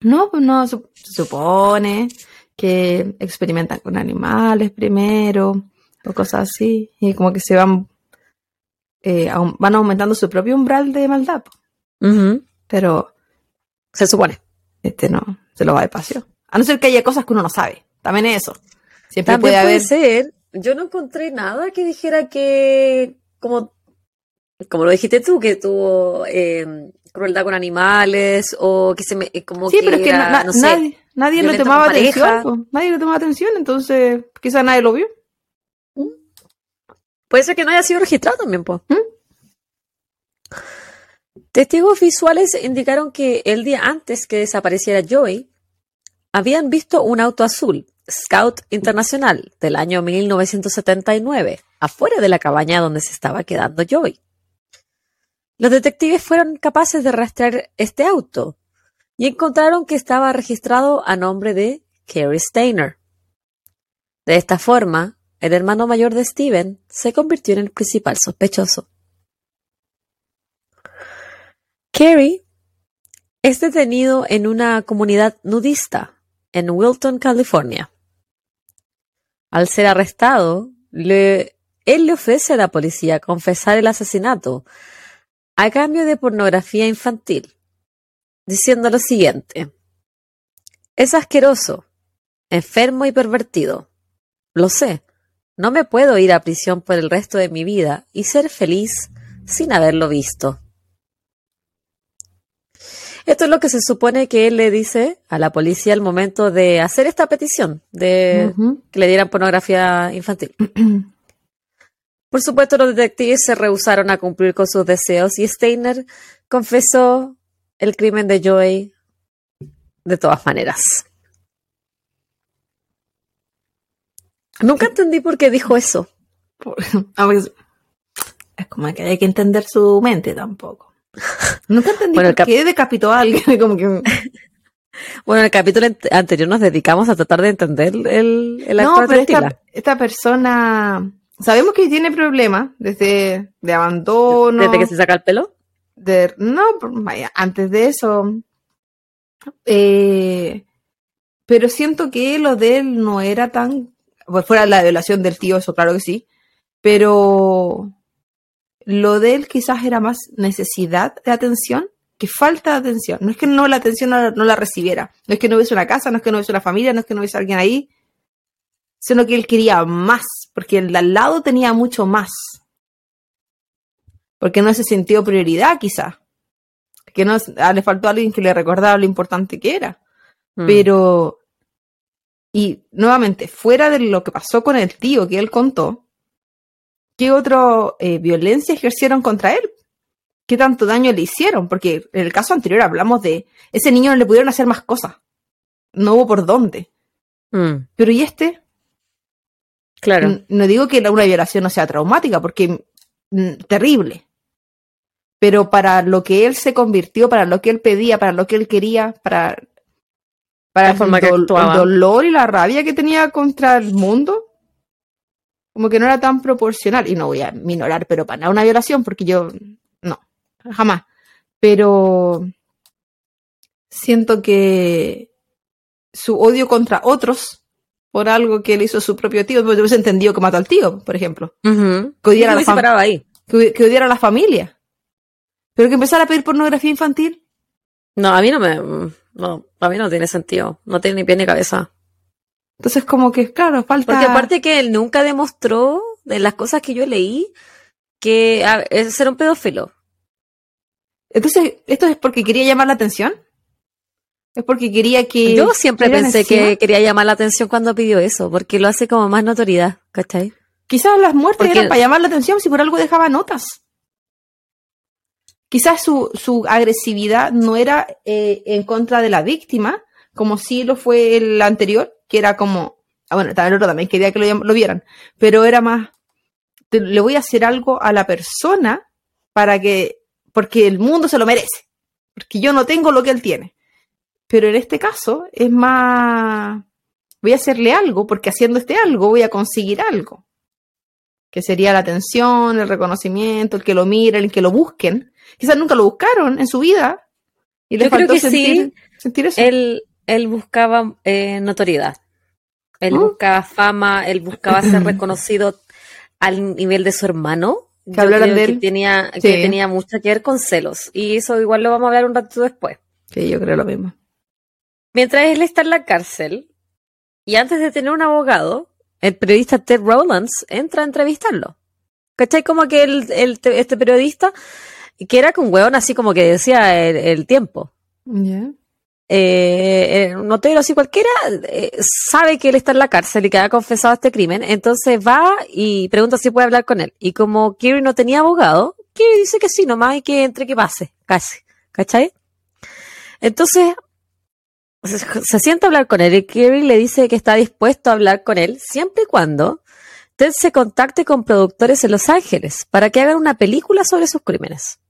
S2: No, pues no, se supone que experimentan con animales primero, o cosas así, y como que se van, eh, van aumentando su propio umbral de maldad, pero
S1: Se supone.
S2: este no, se lo va de paseo. A no ser que haya cosas que uno no sabe, también es eso. Siempre
S1: También
S2: puede
S1: puede
S2: haber...
S1: ser. Yo no encontré nada que dijera que, como, como lo dijiste tú, que tuvo eh, crueldad con animales o que se me, eh, como
S2: Sí,
S1: que
S2: pero es que
S1: era,
S2: na-
S1: no sé,
S2: nadie, nadie le tomaba atención, nadie le tomaba atención, entonces quizás nadie lo vio.
S1: Puede ser que no haya sido registrado también, pues.
S2: ¿Mm?
S1: Testigos visuales indicaron que el día antes que desapareciera Joey, habían visto un auto azul, Scout Internacional, del año 1979, afuera de la cabaña donde se estaba quedando Joey. Los detectives fueron capaces de rastrear este auto y encontraron que estaba registrado a nombre de Kerry Steiner. De esta forma, el hermano mayor de Steven se convirtió en el principal sospechoso. Kerry es detenido en una comunidad nudista en Wilton, California. Al ser arrestado, le- él le ofrece a la policía confesar el asesinato, a cambio de pornografía infantil, diciendo lo siguiente. Es asqueroso, enfermo y pervertido. Lo sé. No me puedo ir a prisión por el resto de mi vida y ser feliz sin haberlo visto. Esto es lo que se supone que él le dice a la policía al momento de hacer esta petición de que le dieran pornografía infantil. (clears throat) Por supuesto, los detectives se rehusaron a cumplir con sus deseos y Steiner confesó el crimen de Joey de todas maneras. Nunca entendí por qué dijo eso. (laughs)
S2: Es como que hay que entender su mente tampoco. (laughs) Nunca entendí
S1: Bueno,
S2: por qué decapitó a alguien. (laughs) Como que,
S1: Bueno, en el capítulo ant- anterior nos dedicamos a tratar de entender el, el
S2: no,
S1: actor
S2: pero
S1: de Tila.
S2: esta, esta persona sabemos que tiene problemas desde de abandono.
S1: Desde que se saca el pelo.
S2: de- no, vaya, antes de eso. Eh, pero siento que lo de él no era tan. Pues fuera la violación del tío, eso claro que sí. Pero lo de él quizás era más necesidad de atención que falta de atención. No es que no la atención no, la- no la recibiera. No es que no hubiese una casa, no es que no hubiese una familia, no es que no hubiese alguien ahí. Sino que él quería más, porque el de al lado tenía mucho más. Porque no se sintió prioridad, quizás. Que no ah, le faltó a alguien que le recordara lo importante que era.
S1: Mm.
S2: Pero, y nuevamente, fuera de lo que pasó con el tío que él contó, ¿qué otra violencia ejercieron contra él? ¿Qué tanto daño le hicieron? Porque en el caso anterior hablamos de ese niño no le pudieron hacer más cosas. No hubo por dónde.
S1: Mm,
S2: Pero ¿y este?
S1: claro.
S2: N- No digo que una violación no sea traumática, porque mm, terrible. Pero para lo que él se convirtió, para lo que él pedía, para lo que él quería, para, para
S1: La forma que
S2: el,
S1: actuaba.
S2: el dolor y la rabia que tenía contra el mundo, como que no era tan proporcional. Y no voy a minorar, pero para nada una violación, porque yo no, jamás. Pero siento que su odio contra otros por algo que le hizo su propio tío, pues yo hubiese entendido que mató al tío, por ejemplo, que odiara a la
S1: ahí.
S2: que odiara a la familia. Pero que empezara a pedir pornografía infantil.
S1: No, a mí no me. No, a mí no tiene sentido. No tiene ni pie ni cabeza.
S2: Entonces, como que, claro, falta.
S1: Porque aparte que él nunca demostró, de las cosas que yo leí, que a, es ser un pedófilo.
S2: Entonces, ¿esto es porque quería llamar la atención? ¿Es porque quería que.
S1: Yo siempre pensé
S2: encima?
S1: que quería llamar la atención cuando pidió eso, porque lo hace como más notoriedad, ¿cachai?
S2: Quizás las muertes
S1: Porque-
S2: eran para llamar la atención si por algo dejaba notas. Quizás su, su agresividad no era eh, en contra de la víctima, como sí lo fue el anterior, que era como. Ah, bueno, también el otro también quería que lo, lo vieran, pero era más. te- le voy a hacer algo a la persona para que. porque el mundo se lo merece. Porque yo no tengo lo que él tiene. Pero en este caso es más. Voy a hacerle algo, porque haciendo este algo voy a conseguir algo que sería la atención, el reconocimiento, el que lo miren, el que lo busquen. Quizás nunca lo buscaron en su vida y les
S1: Yo creo
S2: faltó
S1: que
S2: sentir,
S1: sí.
S2: sentir eso.
S1: Él, él buscaba eh, notoriedad. Él
S2: ¿Mm?
S1: buscaba fama, él buscaba ser (clears throat) reconocido al nivel de su hermano.
S2: Que hablaran de
S1: que
S2: él.
S1: tenía, que tenía mucho que ver con celos. Y eso igual lo vamos a hablar un ratito después.
S2: Sí, yo creo lo mismo.
S1: Mientras él está en la cárcel, y antes de tener un abogado, el periodista Ted Rowlands entra a entrevistarlo. ¿Cachai? Como que el, el- este periodista, que era con hueón así como que decía el, el tiempo.
S2: Ya.
S1: Eh, un notero así cualquiera eh, sabe que él está en la cárcel y que ha confesado este crimen, entonces va y pregunta si puede hablar con él. Y como Kiri no tenía abogado, Kiri dice que sí, nomás y que entre que pase, casi, ¿cachai? Entonces se, se sienta a hablar con él y Kiri le dice que está dispuesto a hablar con él siempre y cuando Ted se contacte con productores en Los Ángeles para que hagan una película sobre sus crímenes.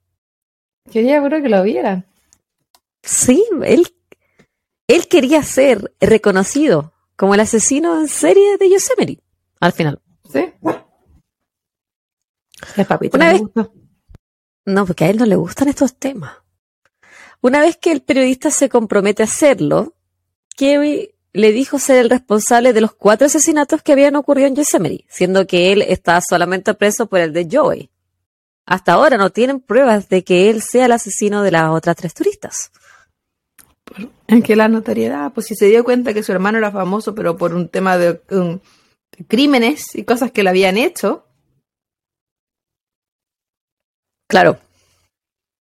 S2: Quería creo que lo vieran.
S1: Sí, él, él quería ser reconocido como el asesino en serie de Yosemite, al final.
S2: ¿Sí? El papito.
S1: Una vez-. No, porque a él no le gustan estos temas. Una vez que el periodista se compromete a hacerlo, Kerry le dijo ser el responsable de los cuatro asesinatos que habían ocurrido en Yosemite, siendo que él estaba solamente preso por el de Joey. hasta ahora no tienen pruebas de que él sea el asesino de las otras tres turistas.
S2: En que la notoriedad, pues si se dio cuenta que su hermano era famoso, pero por un tema de um, crímenes y cosas que le habían hecho.
S1: Claro.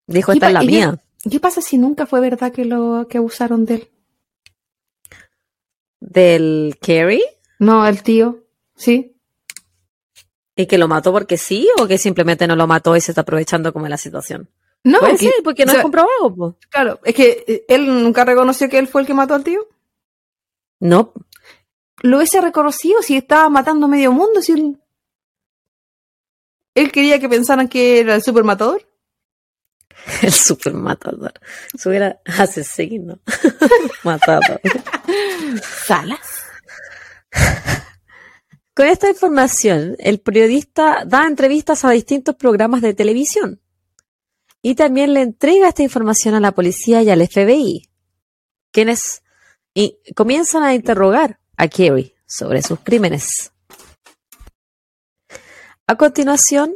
S1: Dijo,
S2: ¿Qué
S1: esta es la
S2: qué-
S1: mía.
S2: ¿Qué pasa si nunca fue verdad que lo que abusaron de él?
S1: Del Carrie.
S2: No, el tío. Sí.
S1: ¿Y que lo mató porque sí o que simplemente no lo mató y se está aprovechando como la situación?
S2: No,
S1: Puede
S2: que-
S1: ser, porque no
S2: o sea,
S1: es comprobado. po.
S2: Claro, es que eh, él nunca reconoció que él fue el que mató al tío.
S1: No,
S2: Lo hubiese reconocido si estaba matando medio mundo, si él... Él quería que pensaran que era el supermatador. (laughs)
S1: el super matador. Se hubiera asesino. (laughs) matador.
S2: Salas.
S1: Con esta información, el periodista da entrevistas a distintos programas de televisión y también le entrega esta información a la policía y al FBI, quienes y comienzan a interrogar a Kerry sobre sus crímenes. A continuación,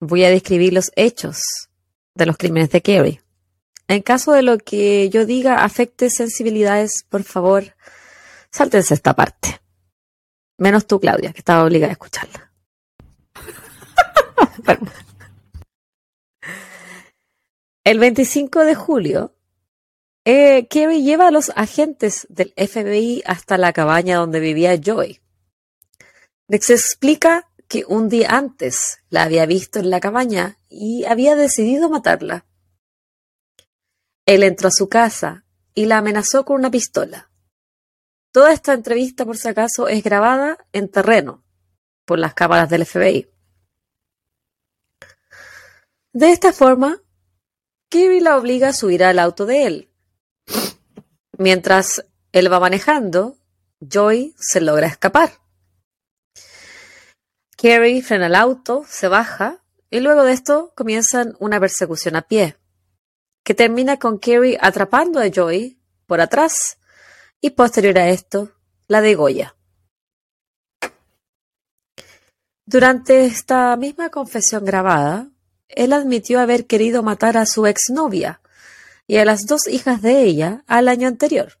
S1: voy a describir los hechos de los crímenes de Kerry. En caso de lo que yo diga afecte sensibilidades, por favor, sáltense esta parte. Menos tú, Claudia, que estaba obligada a escucharla. (laughs) El 25 de julio, eh, lleva a los agentes del FBI hasta la cabaña donde vivía Joy. Les explica que un día antes la había visto en la cabaña y había decidido matarla. Él entró a su casa y la amenazó con una pistola. Toda esta entrevista, por si acaso, es grabada en terreno por las cámaras del FBI. De esta forma, Kerry la obliga a subir al auto de él. Mientras él va manejando, Joy se logra escapar. Kerry frena el auto, se baja y luego de esto comienzan una persecución a pie, que termina con Kerry atrapando a Joy por atrás y posterior a esto, la de Goya. Durante esta misma confesión grabada, él admitió haber querido matar a su exnovia y a las dos hijas de ella al año anterior,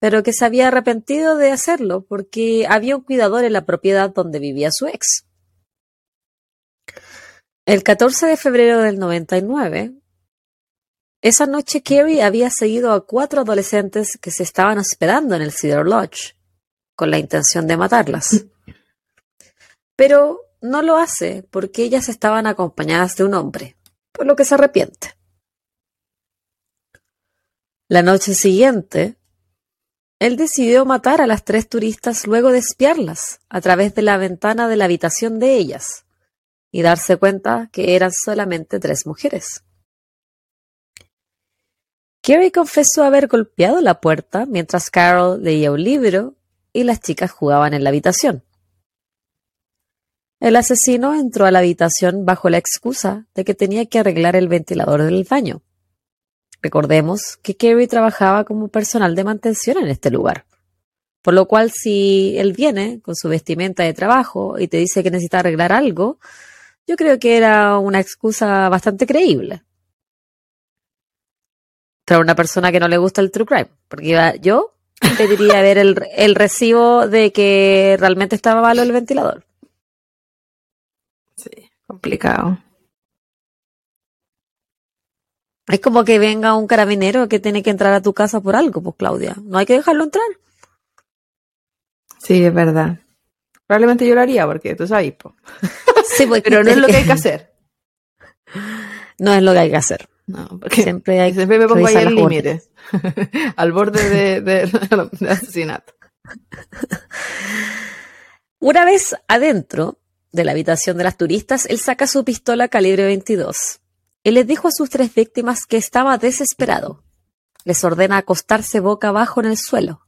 S1: pero que se había arrepentido de hacerlo porque había un cuidador en la propiedad donde vivía su ex. El 14 de febrero del 99, esa noche Kerry había seguido a cuatro adolescentes que se estaban hospedando en el Cedar Lodge, con la intención de matarlas. Pero no lo hace porque ellas estaban acompañadas de un hombre, por lo que se arrepiente. La noche siguiente, él decidió matar a las tres turistas luego de espiarlas a través de la ventana de la habitación de ellas y darse cuenta que eran solamente tres mujeres. Kerry confesó haber golpeado la puerta mientras Carol leía un libro y las chicas jugaban en la habitación. El asesino entró a la habitación bajo la excusa de que tenía que arreglar el ventilador del baño. Recordemos que Kerry trabajaba como personal de mantención en este lugar, por lo cual si él viene con su vestimenta de trabajo y te dice que necesita arreglar algo, yo creo que era una excusa bastante creíble para una persona que no le gusta el true crime. Porque yo pediría ver el recibo de que realmente estaba malo el ventilador.
S2: Complicado.
S1: Es como que venga un carabinero que tiene que entrar a tu casa por algo, pues Claudia. No hay que dejarlo entrar.
S2: Sí, es verdad. Probablemente yo lo haría porque tú sabes, po.
S1: Sí, pues, (laughs)
S2: pero no es lo que hay que (laughs) hacer.
S1: No es lo que hay que hacer.
S2: No, porque
S1: Siempre hay
S2: siempre me pongo ahí al límite, (laughs) al borde de, de- de asesinato.
S1: Una vez adentro de la habitación de las turistas, él saca su pistola calibre 22 y les dijo a sus tres víctimas que estaba desesperado. Les ordena acostarse boca abajo en el suelo.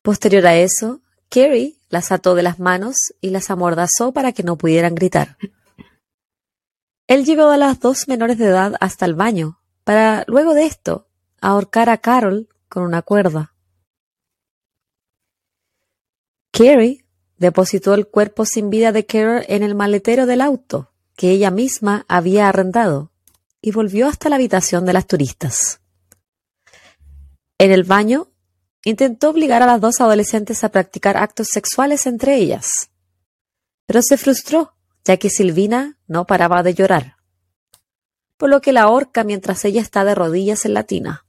S1: Posterior a eso, Kerry las ató de las manos y las amordazó para que no pudieran gritar. Él llevó a las dos menores de edad hasta el baño para, luego de esto, ahorcar a Carol con una cuerda. Carrie depositó el cuerpo sin vida de Carol en el maletero del auto que ella misma había arrendado y volvió hasta la habitación de las turistas. En el baño, intentó obligar a las dos adolescentes a practicar actos sexuales entre ellas, pero se frustró, ya que Silvina no paraba de llorar, por lo que la ahorca mientras ella está de rodillas en la tina.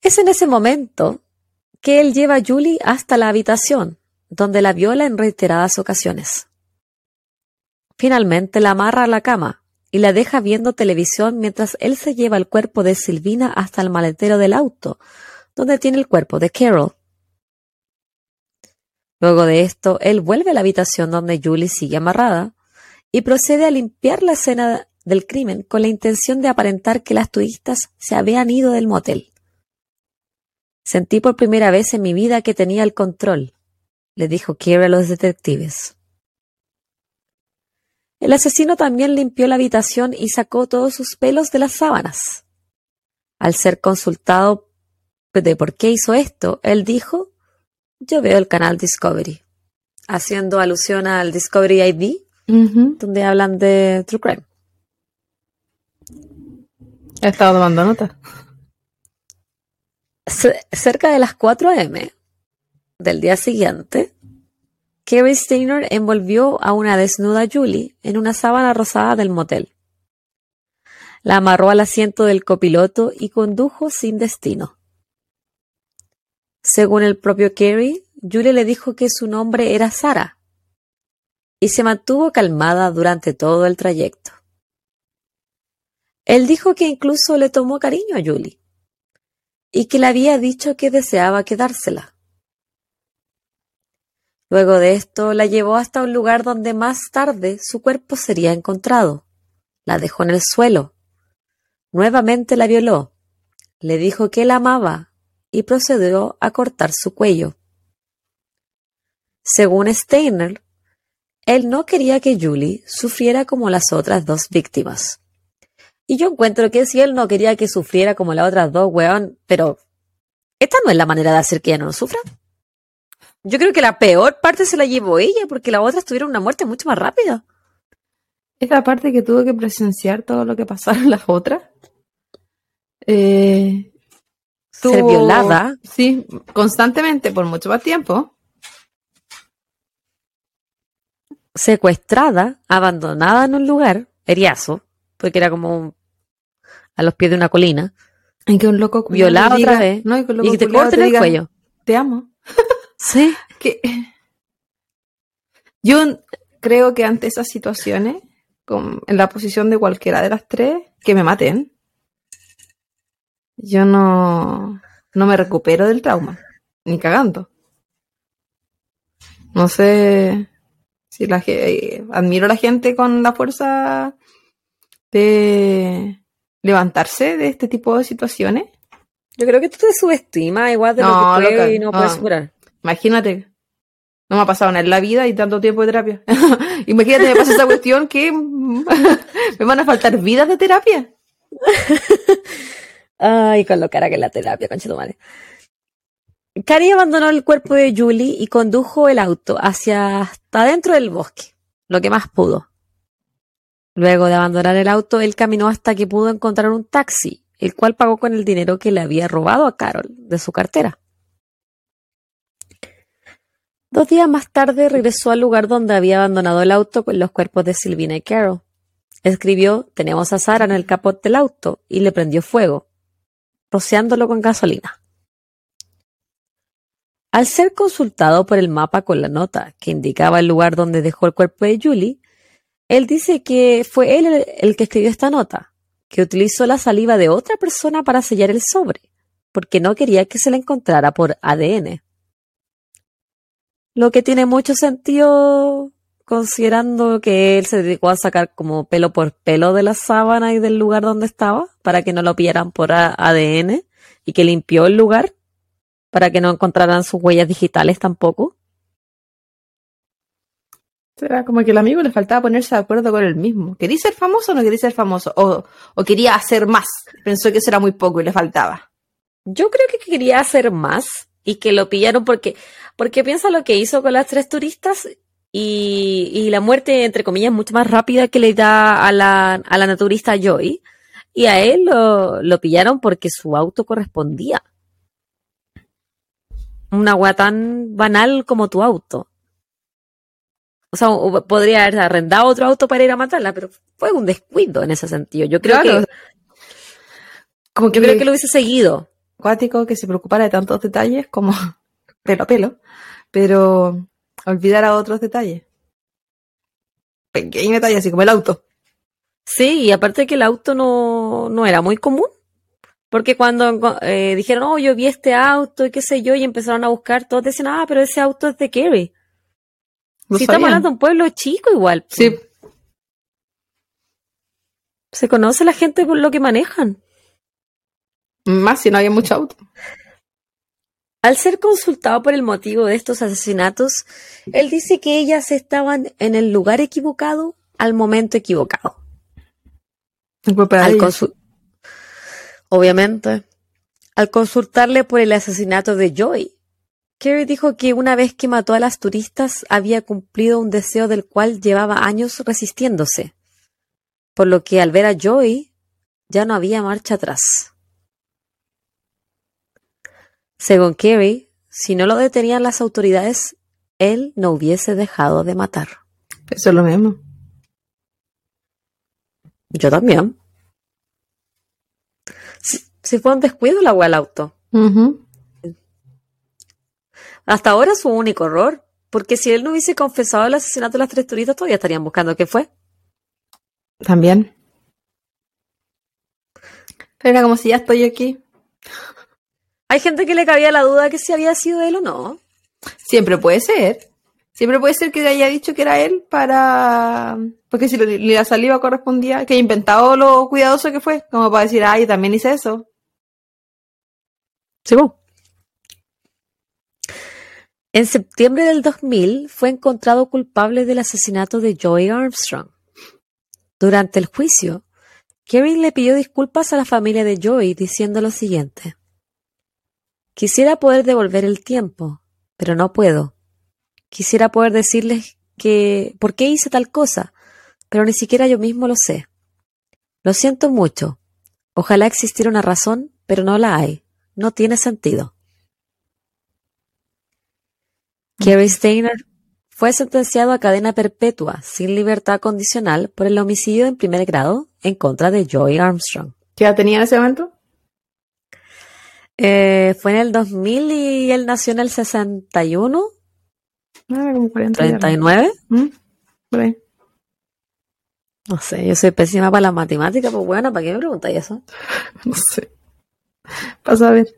S1: Es en ese momento que él lleva a Julie hasta la habitación, donde la viola en reiteradas ocasiones. Finalmente la amarra a la cama y la deja viendo televisión mientras él se lleva el cuerpo de Silvina hasta el maletero del auto, donde tiene el cuerpo de Carol. Luego de esto, él vuelve a la habitación donde Julie sigue amarrada y procede a limpiar la escena del crimen con la intención de aparentar que las turistas se habían ido del motel. Sentí por primera vez en mi vida que tenía el control, le dijo Kira a los detectives. El asesino también limpió la habitación y sacó todos sus pelos de las sábanas. Al ser consultado de por qué hizo esto, él dijo, yo veo el canal Discovery, haciendo alusión al Discovery ID, donde hablan de True Crime.
S2: He estado tomando nota
S1: cerca de las 4 a.m. del día siguiente, Kerry Steiner envolvió a una desnuda Julie en una sábana rosada del motel. La amarró al asiento del copiloto y condujo sin destino. Según el propio Kerry, Julie le dijo que su nombre era Sara y se mantuvo calmada durante todo el trayecto. Él dijo que incluso le tomó cariño a Julie y que le había dicho que deseaba quedársela. Luego de esto la llevó hasta un lugar donde más tarde su cuerpo sería encontrado. La dejó en el suelo. Nuevamente la violó. Le dijo que la amaba y procedió a cortar su cuello. Según Steiner, él no quería que Julie sufriera como las otras dos víctimas. Y yo encuentro que si él no quería que sufriera como las otras dos, weón, pero esta no es la manera de hacer que ella no sufra. Yo creo que la peor parte se la llevó ella, porque las otras tuvieron una muerte mucho más rápida.
S2: Esta parte que tuvo que presenciar todo lo que pasaron las otras. Eh,
S1: Ser violada.
S2: Sí, constantemente por mucho más tiempo.
S1: Secuestrada, abandonada en un lugar, eriazo, porque era como a los pies de una colina.
S2: Y que un loco
S1: violado otra vez y, que te corten el cuello.
S2: Te amo. (laughs)
S1: Sí. (laughs)
S2: que yo creo que ante esas situaciones, en la posición de cualquiera de las tres, que me maten. Yo no, no me recupero del trauma, ni cagando. No sé si la eh, admiro a la gente con la fuerza de levantarse de este tipo de situaciones.
S1: Yo creo que tú te subestimas igual de lo que puedes y no, puedes curar.
S2: Imagínate, no me ha pasado nada en la vida y tanto tiempo de terapia. (laughs) Imagínate, me pasa esa cuestión que (laughs) me van a faltar vidas de terapia. (laughs)
S1: Ay, con lo cara que es la terapia, conchito madre. Cari abandonó el cuerpo de Julie y condujo el auto hacia hasta dentro del bosque, lo que más pudo. Luego de abandonar el auto, él caminó hasta que pudo encontrar un taxi, el cual pagó con el dinero que le había robado a Carol de su cartera. Dos días más tarde regresó al lugar donde había abandonado el auto con los cuerpos de Silvina y Carol. Escribió Tenemos a Sara en el capot del auto y le prendió fuego, rociándolo con gasolina. Al ser consultado por el mapa con la nota que indicaba el lugar donde dejó el cuerpo de Julie, él dice que fue él el, que escribió esta nota, que utilizó la saliva de otra persona para sellar el sobre, porque no quería que se la encontrara por ADN. Lo que tiene mucho sentido considerando que él se dedicó a sacar como pelo por pelo de la sábana y del lugar donde estaba para que no lo pillaran por ADN y que limpió el lugar para que no encontraran sus huellas digitales tampoco.
S2: Era como que el amigo le faltaba ponerse de acuerdo con él mismo. ¿Quería ser famoso o no quería ser famoso? O, o quería hacer más. Pensó que eso era muy poco y le faltaba.
S1: Yo creo que quería hacer más y que lo pillaron porque, porque piensa lo que hizo con las tres turistas y, y la muerte, entre comillas, mucho más rápida que le da a la, a la naturista Joy. Y a él lo, lo pillaron porque su auto correspondía. Una agua tan banal como tu auto. O sea, o podría haber arrendado otro auto para ir a matarla, pero fue un descuido en ese sentido. Yo creo
S2: Claro.
S1: que,
S2: Como
S1: yo creo que lo hubiese seguido.
S2: acuático que se preocupara de tantos detalles como (laughs) pelo a pelo, pero olvidara otros detalles. Pequeño detalle, así como el auto.
S1: Sí, y aparte que el auto no, no era muy común. Porque cuando eh, dijeron, oh, yo vi este auto y qué sé yo, y empezaron a buscar, todos decían, ah, pero ese auto es de Kerry.
S2: No
S1: si estamos hablando de un pueblo chico igual.
S2: Sí,
S1: Se conoce la gente por lo que manejan.
S2: más si no había mucho auto.
S1: Al ser consultado por el motivo de estos asesinatos, él dice que ellas estaban en el lugar equivocado al momento equivocado. Al Obviamente. Al consultarle por el asesinato de Joy, Kerry dijo que una vez que mató a las turistas había cumplido un deseo del cual llevaba años resistiéndose, por lo que al ver a Joy ya no había marcha atrás. Según Kerry, si no lo detenían las autoridades, él no hubiese dejado de matar.
S2: Eso es lo mismo.
S1: Yo también. Si, si fue un descuido la agua al auto.
S2: Ujú.
S1: Hasta ahora su único error. Porque si él no hubiese confesado el asesinato de las tres turistas, todavía estarían buscando qué fue.
S2: También. Pero era como si ya estoy aquí.
S1: Hay gente que le cabía la duda que si había sido él o no.
S2: Siempre puede ser. Siempre puede ser que haya dicho que era él para... Porque si le- la saliva correspondía, que inventado lo cuidadoso que fue, como para decir, ay, también hice eso.
S1: Sí. En septiembre del 2000 fue encontrado culpable del asesinato de Joy Armstrong. Durante el juicio, Kevin le pidió disculpas a la familia de Joy diciendo lo siguiente. Quisiera poder devolver el tiempo, pero no puedo. Quisiera poder decirles que por qué hice tal cosa, pero ni siquiera yo mismo lo sé. Lo siento mucho. Ojalá existiera una razón, pero no la hay. No tiene sentido. Kerry Steiner fue sentenciado a cadena perpetua sin libertad condicional por el homicidio en primer grado en contra de Joy Armstrong.
S2: ¿Qué edad tenía en ese momento?
S1: Eh, fue en el 2000 y él nació en el 61,
S2: Ah, como 40 y algo.
S1: 39.
S2: ¿Mm?
S1: No sé, yo soy pésima para la matemática, pues bueno, ¿para qué me preguntáis eso? (laughs)
S2: No sé. Pasa a ver.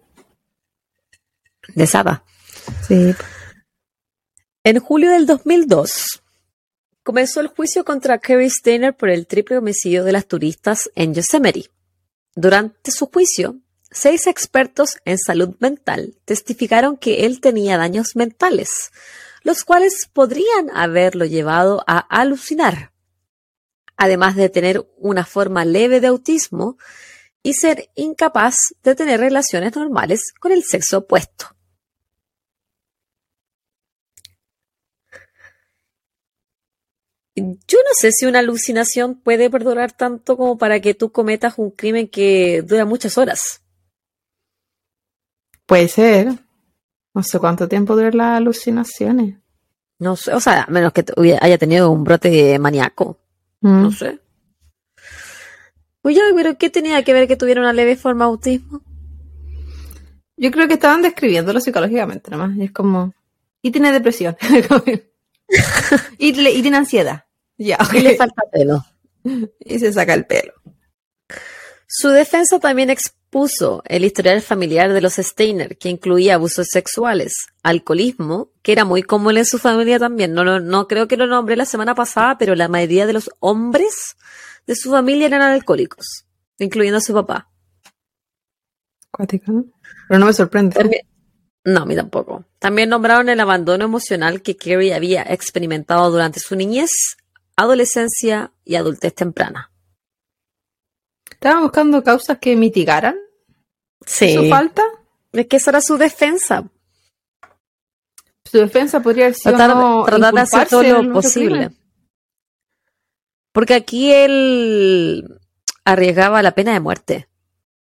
S1: De Saba.
S2: Sí.
S1: En julio del 2002 comenzó el juicio contra Kerry Steiner por el triple homicidio de las turistas en Yosemite. Durante su juicio, seis expertos en salud mental testificaron que él tenía daños mentales, los cuales podrían haberlo llevado a alucinar, además de tener una forma leve de autismo y ser incapaz de tener relaciones normales con el sexo opuesto. Yo no sé si una alucinación puede perdurar tanto como para que tú cometas un crimen que dura muchas horas.
S2: Puede ser. No sé cuánto tiempo duran las alucinaciones.
S1: No sé, o sea, a menos que haya tenido un brote maníaco.
S2: Mm.
S1: No sé. Oye, pero ¿qué tenía que ver que tuviera una leve forma de autismo?
S2: Yo creo que estaban describiéndolo psicológicamente nomás. Y es como. Y tiene depresión. (laughs) (laughs) y, le- y tiene ansiedad. Ya,
S1: Y le falta pelo. (laughs)
S2: Y se saca el pelo.
S1: Su defensa también expuso el historial familiar de los Steiner, que incluía abusos sexuales, alcoholismo, que era muy común en su familia también. No, lo- no creo que lo nombré la semana pasada, pero la mayoría de los hombres de su familia eran alcohólicos, incluyendo a su papá.
S2: Cuático, ¿no? Pero no me sorprende.
S1: También- no, a mí tampoco. También nombraron el abandono emocional que Kerry había experimentado durante su niñez, adolescencia y adultez temprana.
S2: Estaban buscando causas que mitigaran
S1: Sí.
S2: su falta.
S1: Es que esa era su defensa.
S2: Su defensa podría haber sido
S1: Tratar,
S2: no
S1: tratar de hacer todo lo posible.
S2: crimen.
S1: Porque aquí él arriesgaba la pena de muerte,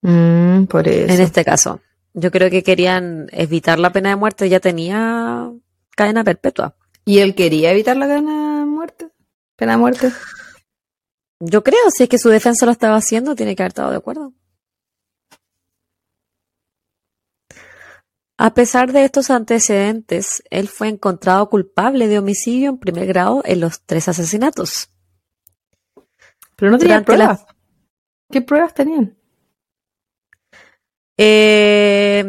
S2: Mm, por eso.
S1: en este caso. Yo creo que querían evitar la pena de muerte, ya tenía cadena perpetua.
S2: ¿Y él quería evitar la muerte? ¿Pena de muerte?
S1: Yo creo, si es que su defensa lo estaba haciendo, tiene que haber estado de acuerdo. A pesar de estos antecedentes, él fue encontrado culpable de homicidio en primer grado en los tres asesinatos.
S2: Pero no tenía
S1: Durante la-
S2: pruebas. ¿Qué pruebas tenían?
S1: Eh,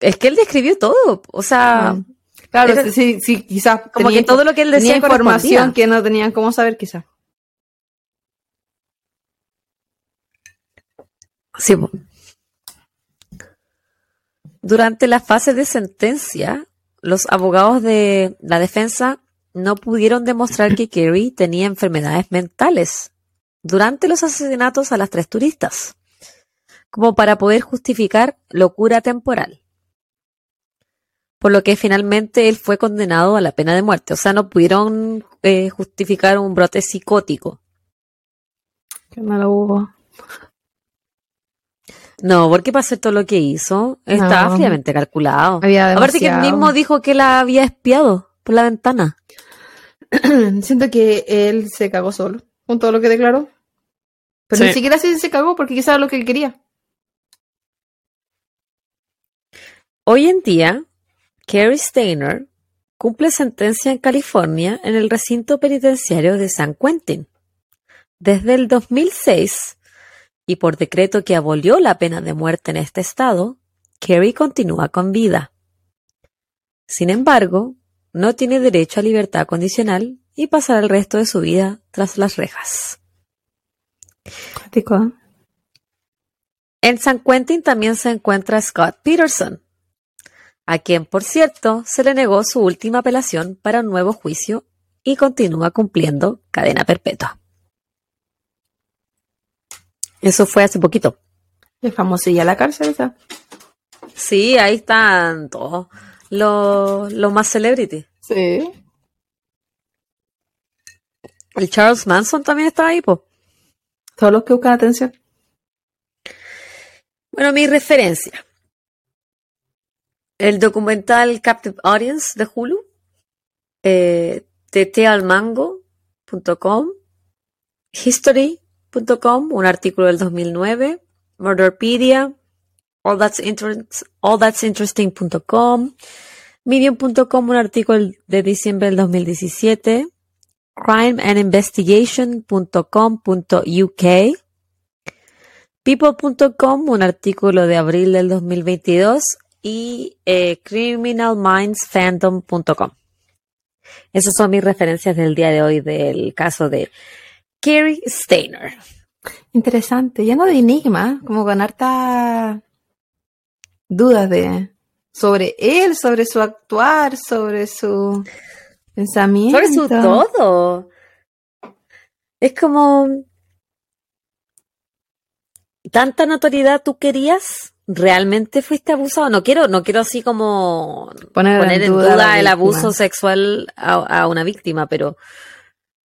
S1: es que él describió todo, o sea,
S2: Mm. Claro, sí, sí, quizás
S1: como
S2: tenía
S1: que todo lo que él
S2: tenía
S1: decía
S2: información que no tenían cómo saber, quizás.
S1: Sí. Durante la fase de sentencia, los abogados de la defensa no pudieron demostrar que Kerry tenía enfermedades mentales durante los asesinatos a las tres turistas, como para poder justificar locura temporal. Por lo que finalmente él fue condenado a la pena de muerte. O sea, no pudieron eh, justificar un brote psicótico.
S2: Que no lo hubo.
S1: No, porque para hacer todo lo que hizo, estaba
S2: No.
S1: fríamente calculado.
S2: Había
S1: Aparte que él mismo dijo que la había espiado por la ventana. (clears throat)
S2: Siento que él se cagó solo con todo lo que declaró. Pero
S1: Sí.
S2: ni siquiera así se cagó porque quizás era lo que él quería.
S1: Hoy en día, Kerry Steiner cumple sentencia en California en el recinto penitenciario de San Quentin. Desde el 2006, y por decreto que abolió la pena de muerte en este estado, Kerry continúa con vida. Sin embargo, no tiene derecho a libertad condicional y pasará el resto de su vida tras las rejas.
S2: ¿eh?
S1: En San Quentin también se encuentra Scott Peterson, a quien, por cierto, se le negó su última apelación para un nuevo juicio y continúa cumpliendo cadena perpetua. Eso fue hace poquito.
S2: Es famosilla la cárcel esa.
S1: Sí, ahí están todos los, los más celebrity.
S2: Sí.
S1: El Charles Manson también está ahí, po.
S2: Todos los que buscan atención.
S1: Bueno, mi referencia. El documental Captive Audience de Hulu, eh, history.com, un artículo del 2009, Murderpedia, all that's, interest, allthat'sinteresting.com, medium.com, un artículo de diciembre del 2017, crimeandinvestigation.com.uk, People.com, un artículo de abril del 2022 y eh, criminalmindsfandom.com. Esas son mis referencias del día de hoy del caso de Kerry Steiner.
S2: Interesante. Lleno de enigmas, como con harta dudas de sobre él, sobre su actuar, sobre su pensamiento.
S1: Sobre su todo. Es como tanta notoriedad tú querías, realmente fuiste abusado. No quiero, no quiero así como
S2: Poner,
S1: poner en duda, el abuso sexual a, a una víctima, pero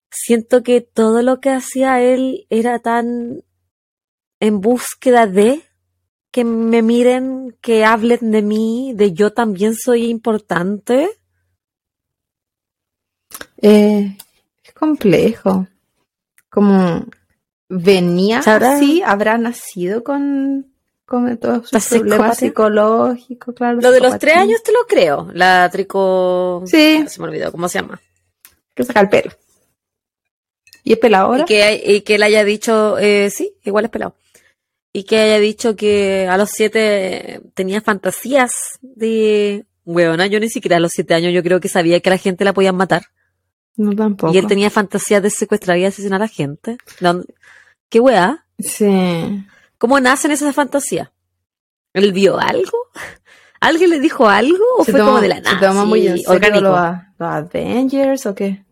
S1: siento que todo lo que hacía él era tan en búsqueda de que me miren, que hablen de mí, de yo también soy importante.
S2: Eh, es complejo. Como venía
S1: ¿Sabrá?
S2: así, habrá nacido con, con todos sus problemas psicológicos, claro.
S1: Lo de los tres años te lo creo. La trico...
S2: Sí,
S1: Se me olvidó cómo se llama.
S2: que saca el pelo. ¿Y es pelado ahora?
S1: Y que, y que él haya dicho, eh, sí, igual es pelado. Y que haya dicho que a los siete tenía fantasías de... Weona, yo ni siquiera a los siete años yo creo que sabía que a la gente la podían matar.
S2: No tampoco.
S1: Y él tenía fantasías de secuestrar y asesinar a la gente. ¿Qué weá?
S2: Sí.
S1: ¿Cómo nacen esas fantasías? ¿Él vio algo? (laughs) ¿Alguien le dijo algo? ¿O
S2: Se
S1: fue como de la
S2: se
S1: nada?
S2: tomó muy en serio. Los, Avengers o qué?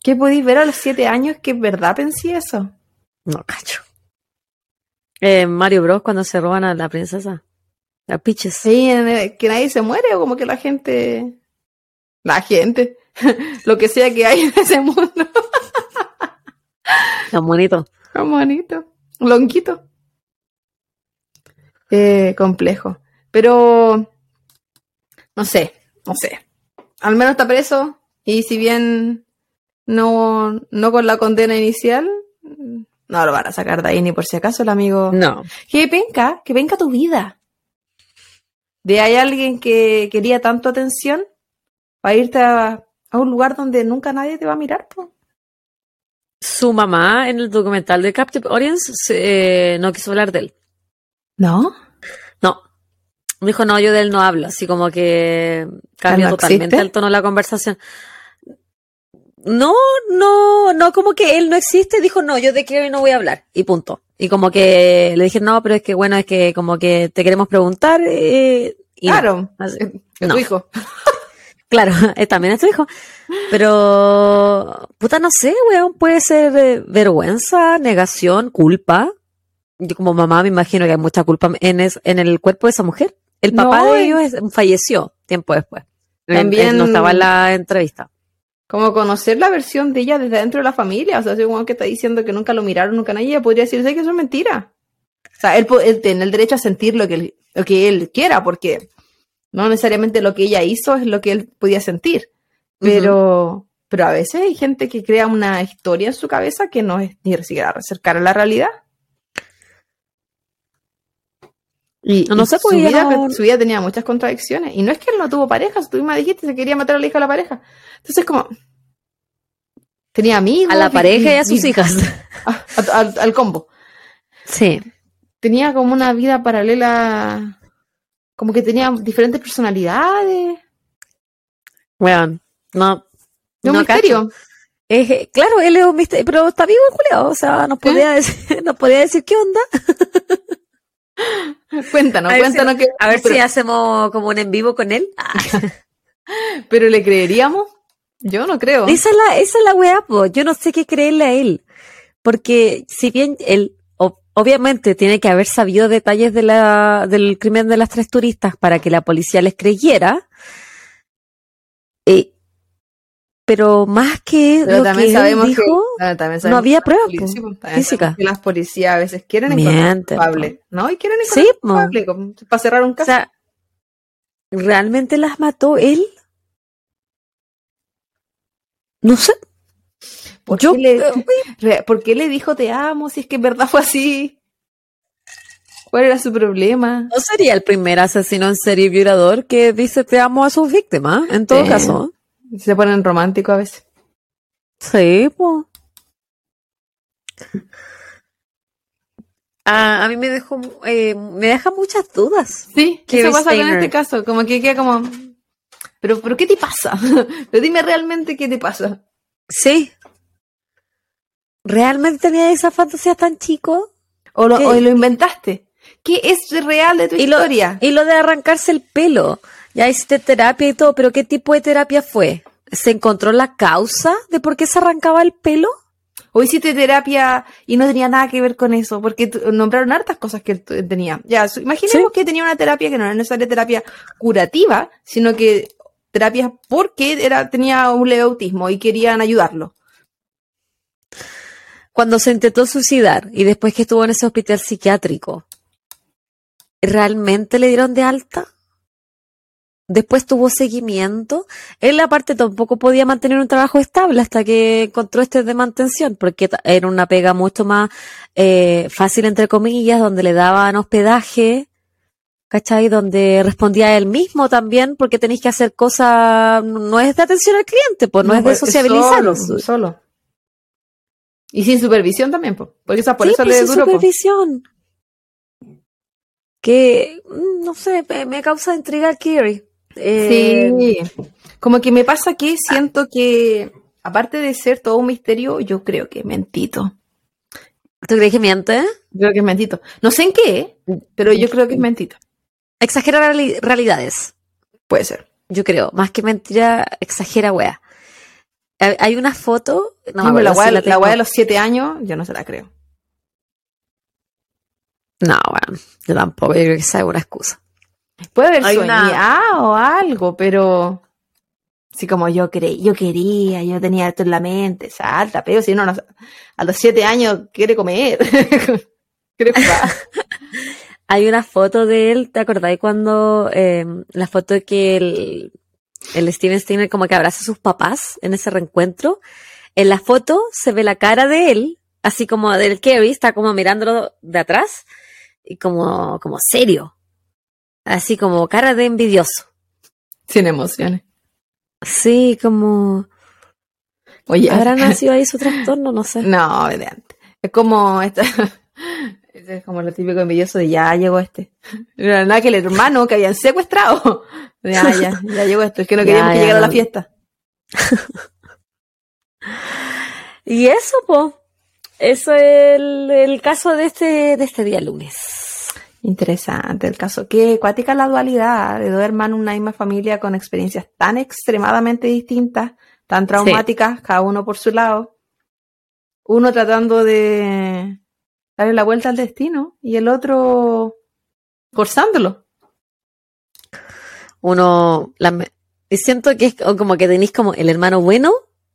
S2: ¿Qué podéis ver a los siete años que en verdad pensé eso?
S1: No, cacho. Eh, Mario Bros. cuando se roban a la princesa. Las piches.
S2: Sí, que nadie se muere o como que la gente... La gente. (laughs) Lo que sea que hay en ese mundo.
S1: Tan bonito.
S2: Qué bonito. Lonquito. Eh, complejo. Pero, no sé, no sé. Al menos está preso. Y si bien no, no con la condena inicial, no lo van a sacar de ahí ni por si acaso el amigo.
S1: No.
S2: Que penca, que venga tu vida. De hay alguien que quería tanto atención para irte a, a un lugar donde nunca nadie te va a mirar. po.
S1: Su mamá en el documental de Captive Audience eh, no quiso hablar de él.
S2: ¿No?
S1: No. Dijo, no, yo de él no hablo. Así como que cambió
S2: ¿Ah, no
S1: totalmente
S2: existe?
S1: el tono de la conversación. No, no, no, como que él no existe. Dijo, no, yo de Kerry no voy a hablar. Y punto. Y como que le dije, no, pero es que bueno, es que como que te queremos preguntar. eh, y no.
S2: claro.
S1: Así-
S2: Es,
S1: no.
S2: tu hijo. (laughs)
S1: Claro, (laughs) eh, también es tu hijo. Pero, puta, no sé, weón, puede ser eh, vergüenza, negación, culpa. Yo como mamá me imagino que hay mucha culpa en, es- en el cuerpo de esa mujer. El papá
S2: No,
S1: de ellos es- falleció tiempo después. Él-
S2: También-
S1: él no estaba en la entrevista.
S2: Como conocer la versión de ella desde dentro de la familia. O sea, si un que está diciendo que nunca lo miraron, nunca nadie, ella podría decirse que eso es mentira. O sea, él, tiene el derecho a sentir lo que, él, lo que él quiera, porque no necesariamente lo que ella hizo es lo que él podía sentir. Pero, pero a veces hay gente que crea una historia en su cabeza que no es ni siquiera cercana a la realidad. Y,
S1: No
S2: y
S1: sé,
S2: su,
S1: pues,
S2: vida,
S1: no-
S2: su vida tenía muchas contradicciones. Y no es que él no tuvo pareja, tú misma dijiste, se quería matar a la hija de la pareja. Entonces, como. Tenía amigos.
S1: A la pareja y a sus hijas. (laughs)
S2: a- a- al, al combo.
S1: Sí.
S2: Tenía como una vida paralela. Como que tenía diferentes personalidades.
S1: Weón, no. No
S2: misterio.
S1: Eh, claro, él es un misterio, pero está vivo Julio. O sea, nos podía decir, (laughs) nos podía decir qué onda. (laughs)
S2: Cuéntanos,
S1: A si-
S2: cuéntanos que.
S1: A ver
S2: pero,
S1: si hacemos como un en vivo con él. Ah. (laughs)
S2: pero le creeríamos. Yo no creo.
S1: Esa es la, esa es la weá, po. Yo no sé qué creerle a él. Porque si bien él, obviamente, tiene que haber sabido detalles de la, del crimen de las tres turistas para que la policía les creyera. eh, pero más que
S2: Pero
S1: lo
S2: también
S1: que
S2: sabemos
S1: él dijo,
S2: que. también
S1: no había pruebas,
S2: pues,
S1: físicas.
S2: que las policías a veces quieren encontrar culpable, ¿no? Y quieren
S1: Sí,
S2: encontrar
S1: po.
S2: culpable para cerrar un
S1: O
S2: caso.
S1: sea, ¿realmente las mató él? No sé.
S2: ¿Por,
S1: Yo,
S2: qué le, (laughs) re- ¿Por qué le dijo te amo si es que en verdad fue así? ¿Cuál era su problema?
S1: No sería el primer asesino en serie violador que dice te amo a sus víctimas, en todo caso.
S2: Se ponen románticos a veces.
S1: Sí, pues. A, a mí me dejó, eh, me deja muchas dudas.
S2: Sí,
S1: Kerry
S2: eso pasa con
S1: Steiner.
S2: este caso. Como que queda como. Pero, pero ¿qué te pasa? (laughs) pero dime realmente qué te pasa.
S1: Sí. ¿Realmente tenía esa fantasía tan chico?
S2: O lo,
S1: ¿Qué?
S2: o lo inventaste. ¿Qué es real de tu
S1: Y lo,
S2: historia?
S1: y lo de arrancarse el pelo. Ya hiciste terapia y todo, pero ¿qué tipo de terapia fue? ¿Se encontró la causa de por qué se arrancaba el pelo?
S2: O hiciste terapia y no tenía nada que ver con eso, porque nombraron hartas cosas que tenía. Ya, imaginemos
S1: Sí.
S2: que tenía una terapia que no era necesaria terapia curativa, sino que terapia porque era, tenía un leve autismo y querían ayudarlo.
S1: Cuando se intentó suicidar y después que estuvo en ese hospital psiquiátrico, ¿realmente le dieron de alta? Después tuvo seguimiento. Él aparte tampoco podía mantener un trabajo estable hasta que encontró este de mantención, porque era una pega mucho más eh, fácil, entre comillas, donde le daban hospedaje, ¿cachai? Donde respondía él mismo también, porque tenéis que hacer cosas, no es de atención al cliente, pues no, es de
S2: pues,
S1: sociabilizar.
S2: Solo, solo. Y sin supervisión también, po, porque esa por
S1: Sí,
S2: eso
S1: pues,
S2: le
S1: sin
S2: po.
S1: supervisión. Que, mm, no sé, me, causa intriga Kiri. Eh,
S2: Sí. Como que me pasa que siento que, aparte de ser todo un misterio, yo creo que es mentito.
S1: ¿Tú crees que miente?
S2: Creo que es mentito. No sé en qué, pero yo creo que es mentito.
S1: Exagera reali- realidades,
S2: Puede ser.
S1: yo creo. Más que mentira, exagera wea. Hay una foto, no me
S2: Dime, la
S1: si
S2: weá de los siete años, yo no se la creo.
S1: No, bueno, yo tampoco, yo creo que esa es una excusa.
S2: Puede haber
S1: Hay una-
S2: o algo, pero así como yo creí, yo quería, yo tenía esto en la mente, salta, pero si uno no- a los siete años quiere comer. (laughs) quiere jugar. (laughs)
S1: Hay una foto de él, ¿te acordáis cuando eh, la foto que el, el Steven Steiner como que abraza a sus papás en ese reencuentro? En la foto se ve la cara de él, así como del Kerry, está como mirándolo de atrás y como, como serio. Así como cara de envidioso.
S2: Sin emociones.
S1: Sí, como
S2: Oye,
S1: habrá (laughs) nacido ahí su trastorno, no sé.
S2: no. Es como esta, (laughs) es como lo típico envidioso de ya llegó este. (laughs) Era nada que el hermano que habían secuestrado. Ya, ya, ya llegó esto. Es que no (laughs)
S1: Ya,
S2: queríamos que
S1: ya,
S2: llegara a la fiesta. (laughs)
S1: Y eso, po. Eso es el, el caso de este, de este día lunes.
S2: Interesante el caso. Qué cuática la dualidad de dos hermanos, una misma familia con experiencias tan extremadamente distintas, tan traumáticas, cada uno por su lado. Uno tratando de darle la vuelta al destino y el otro forzándolo.
S1: Uno, la siento que es como que tenéis como el hermano bueno,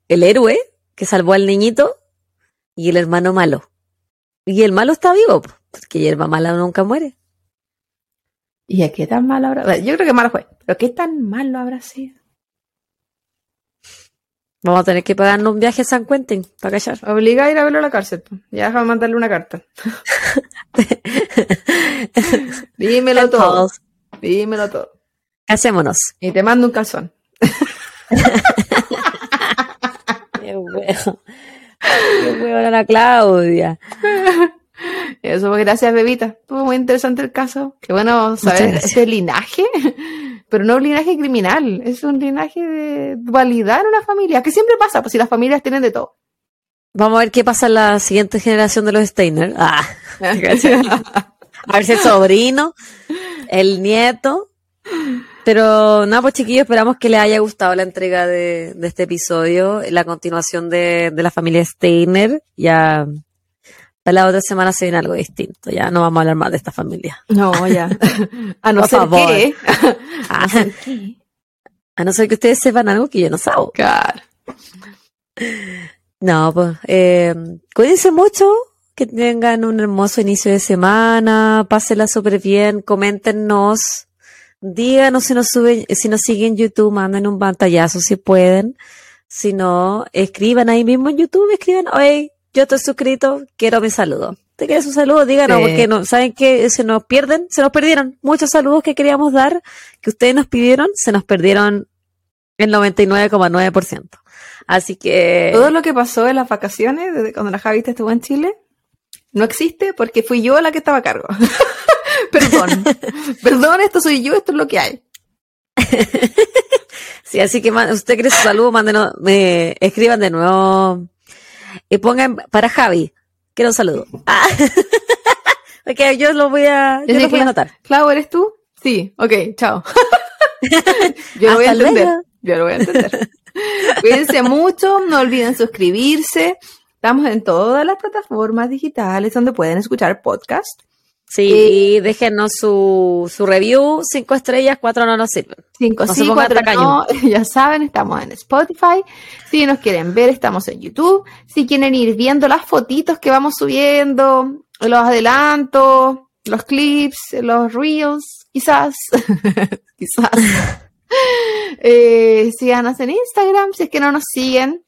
S1: el héroe, que salvó al niñito, y el hermano malo. Y el malo está vivo, po, porque hierba mala nunca muere.
S2: ¿Y a qué tan malo habrá? Yo creo que malo fue, pero qué tan malo habrá sido.
S1: Vamos a tener que pagarnos un viaje a San Quentin para callar. (laughs)
S2: Obliga a ir a verlo a la cárcel. Ya déjame mandarle una carta. (laughs) Dímelo todo. Dímelo todo.
S1: Casémonos.
S2: Y te mando un calzón. (laughs)
S1: Qué huevo. Qué huevo la Claudia.
S2: Eso, pues, gracias, Bebita. Estuvo muy interesante el caso. Qué bueno saber ese linaje, pero no un linaje criminal, es un linaje de dualidad en una familia, que siempre pasa, pues si las familias tienen de todo.
S1: Vamos a ver qué pasa en la siguiente generación de los Steiner. Ah, (laughs) a ver si el sobrino, el nieto. Pero nada, pues chiquillos, esperamos que les haya gustado la entrega de, de este episodio, la continuación de, de la familia Steiner. Ya la otra semana se viene algo distinto, ya no vamos a hablar más de esta familia.
S2: no, ya. (laughs) A no
S1: Por
S2: ser
S1: favor.
S2: que. (laughs)
S1: Ah, a no ser que ustedes sepan algo que yo no sé.
S2: Claro.
S1: No, pues, eh, cuídense mucho, que tengan un hermoso inicio de semana, pásenla súper bien, coméntenos, díganos si nos suben, si nos siguen en YouTube, manden un pantallazo si pueden, si no, escriban ahí mismo en YouTube, escriban, oye, yo estoy suscrito, quiero mi saludo. ¿Te quieres un saludo? Díganos,
S2: Sí.
S1: porque no, saben que se nos pierden, se nos perdieron muchos saludos que queríamos dar, que ustedes nos pidieron, se nos perdieron el 99,9%. Así que...
S2: Todo lo que pasó en las vacaciones, desde cuando la Javita estuvo en Chile, no existe porque fui yo la que estaba a cargo. (laughs) Perdón. (laughs) Perdón, esto soy yo, esto es lo que hay. (laughs)
S1: Sí, así que man- usted quiere su saludo, mándenos, me escriban de nuevo y pongan para Javi, quiero un saludo. Ah. (laughs) ok, yo lo voy a, yo lo voy a anotar.
S2: Clau, ¿eres tú? Sí, ok, chao. (laughs) yo lo voy a entender.
S1: luego.
S2: Yo lo voy a entender. Cuídense mucho, no olviden suscribirse. Estamos en todas las plataformas digitales donde pueden escuchar podcast.
S1: Sí, y déjenos su, su review, cinco estrellas, cuatro no nos sirven.
S2: Cinco
S1: No
S2: sí, cuatro no. (laughs) Ya saben, estamos en Spotify. Si nos quieren ver, estamos en YouTube. Si quieren ir viendo las fotitos que vamos subiendo, los adelantos, los clips, los reels, quizás, (laughs) quizás. (laughs) eh, síganos en Instagram si es que no nos siguen.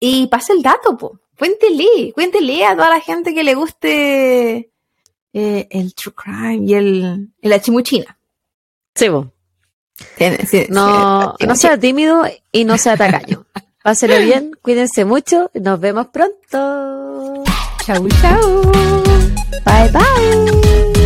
S2: Y pase el dato, po. Cuéntele, cuéntele a toda la gente que le guste eh, el true crime y el, y la chimuchina.
S1: Sí, vos.
S2: Sí,
S1: No,
S2: sí,
S1: no sea tímido y no sea tacaño. (laughs) Páselo bien, cuídense mucho, y nos vemos pronto.
S2: Chau, chau.
S1: Bye bye.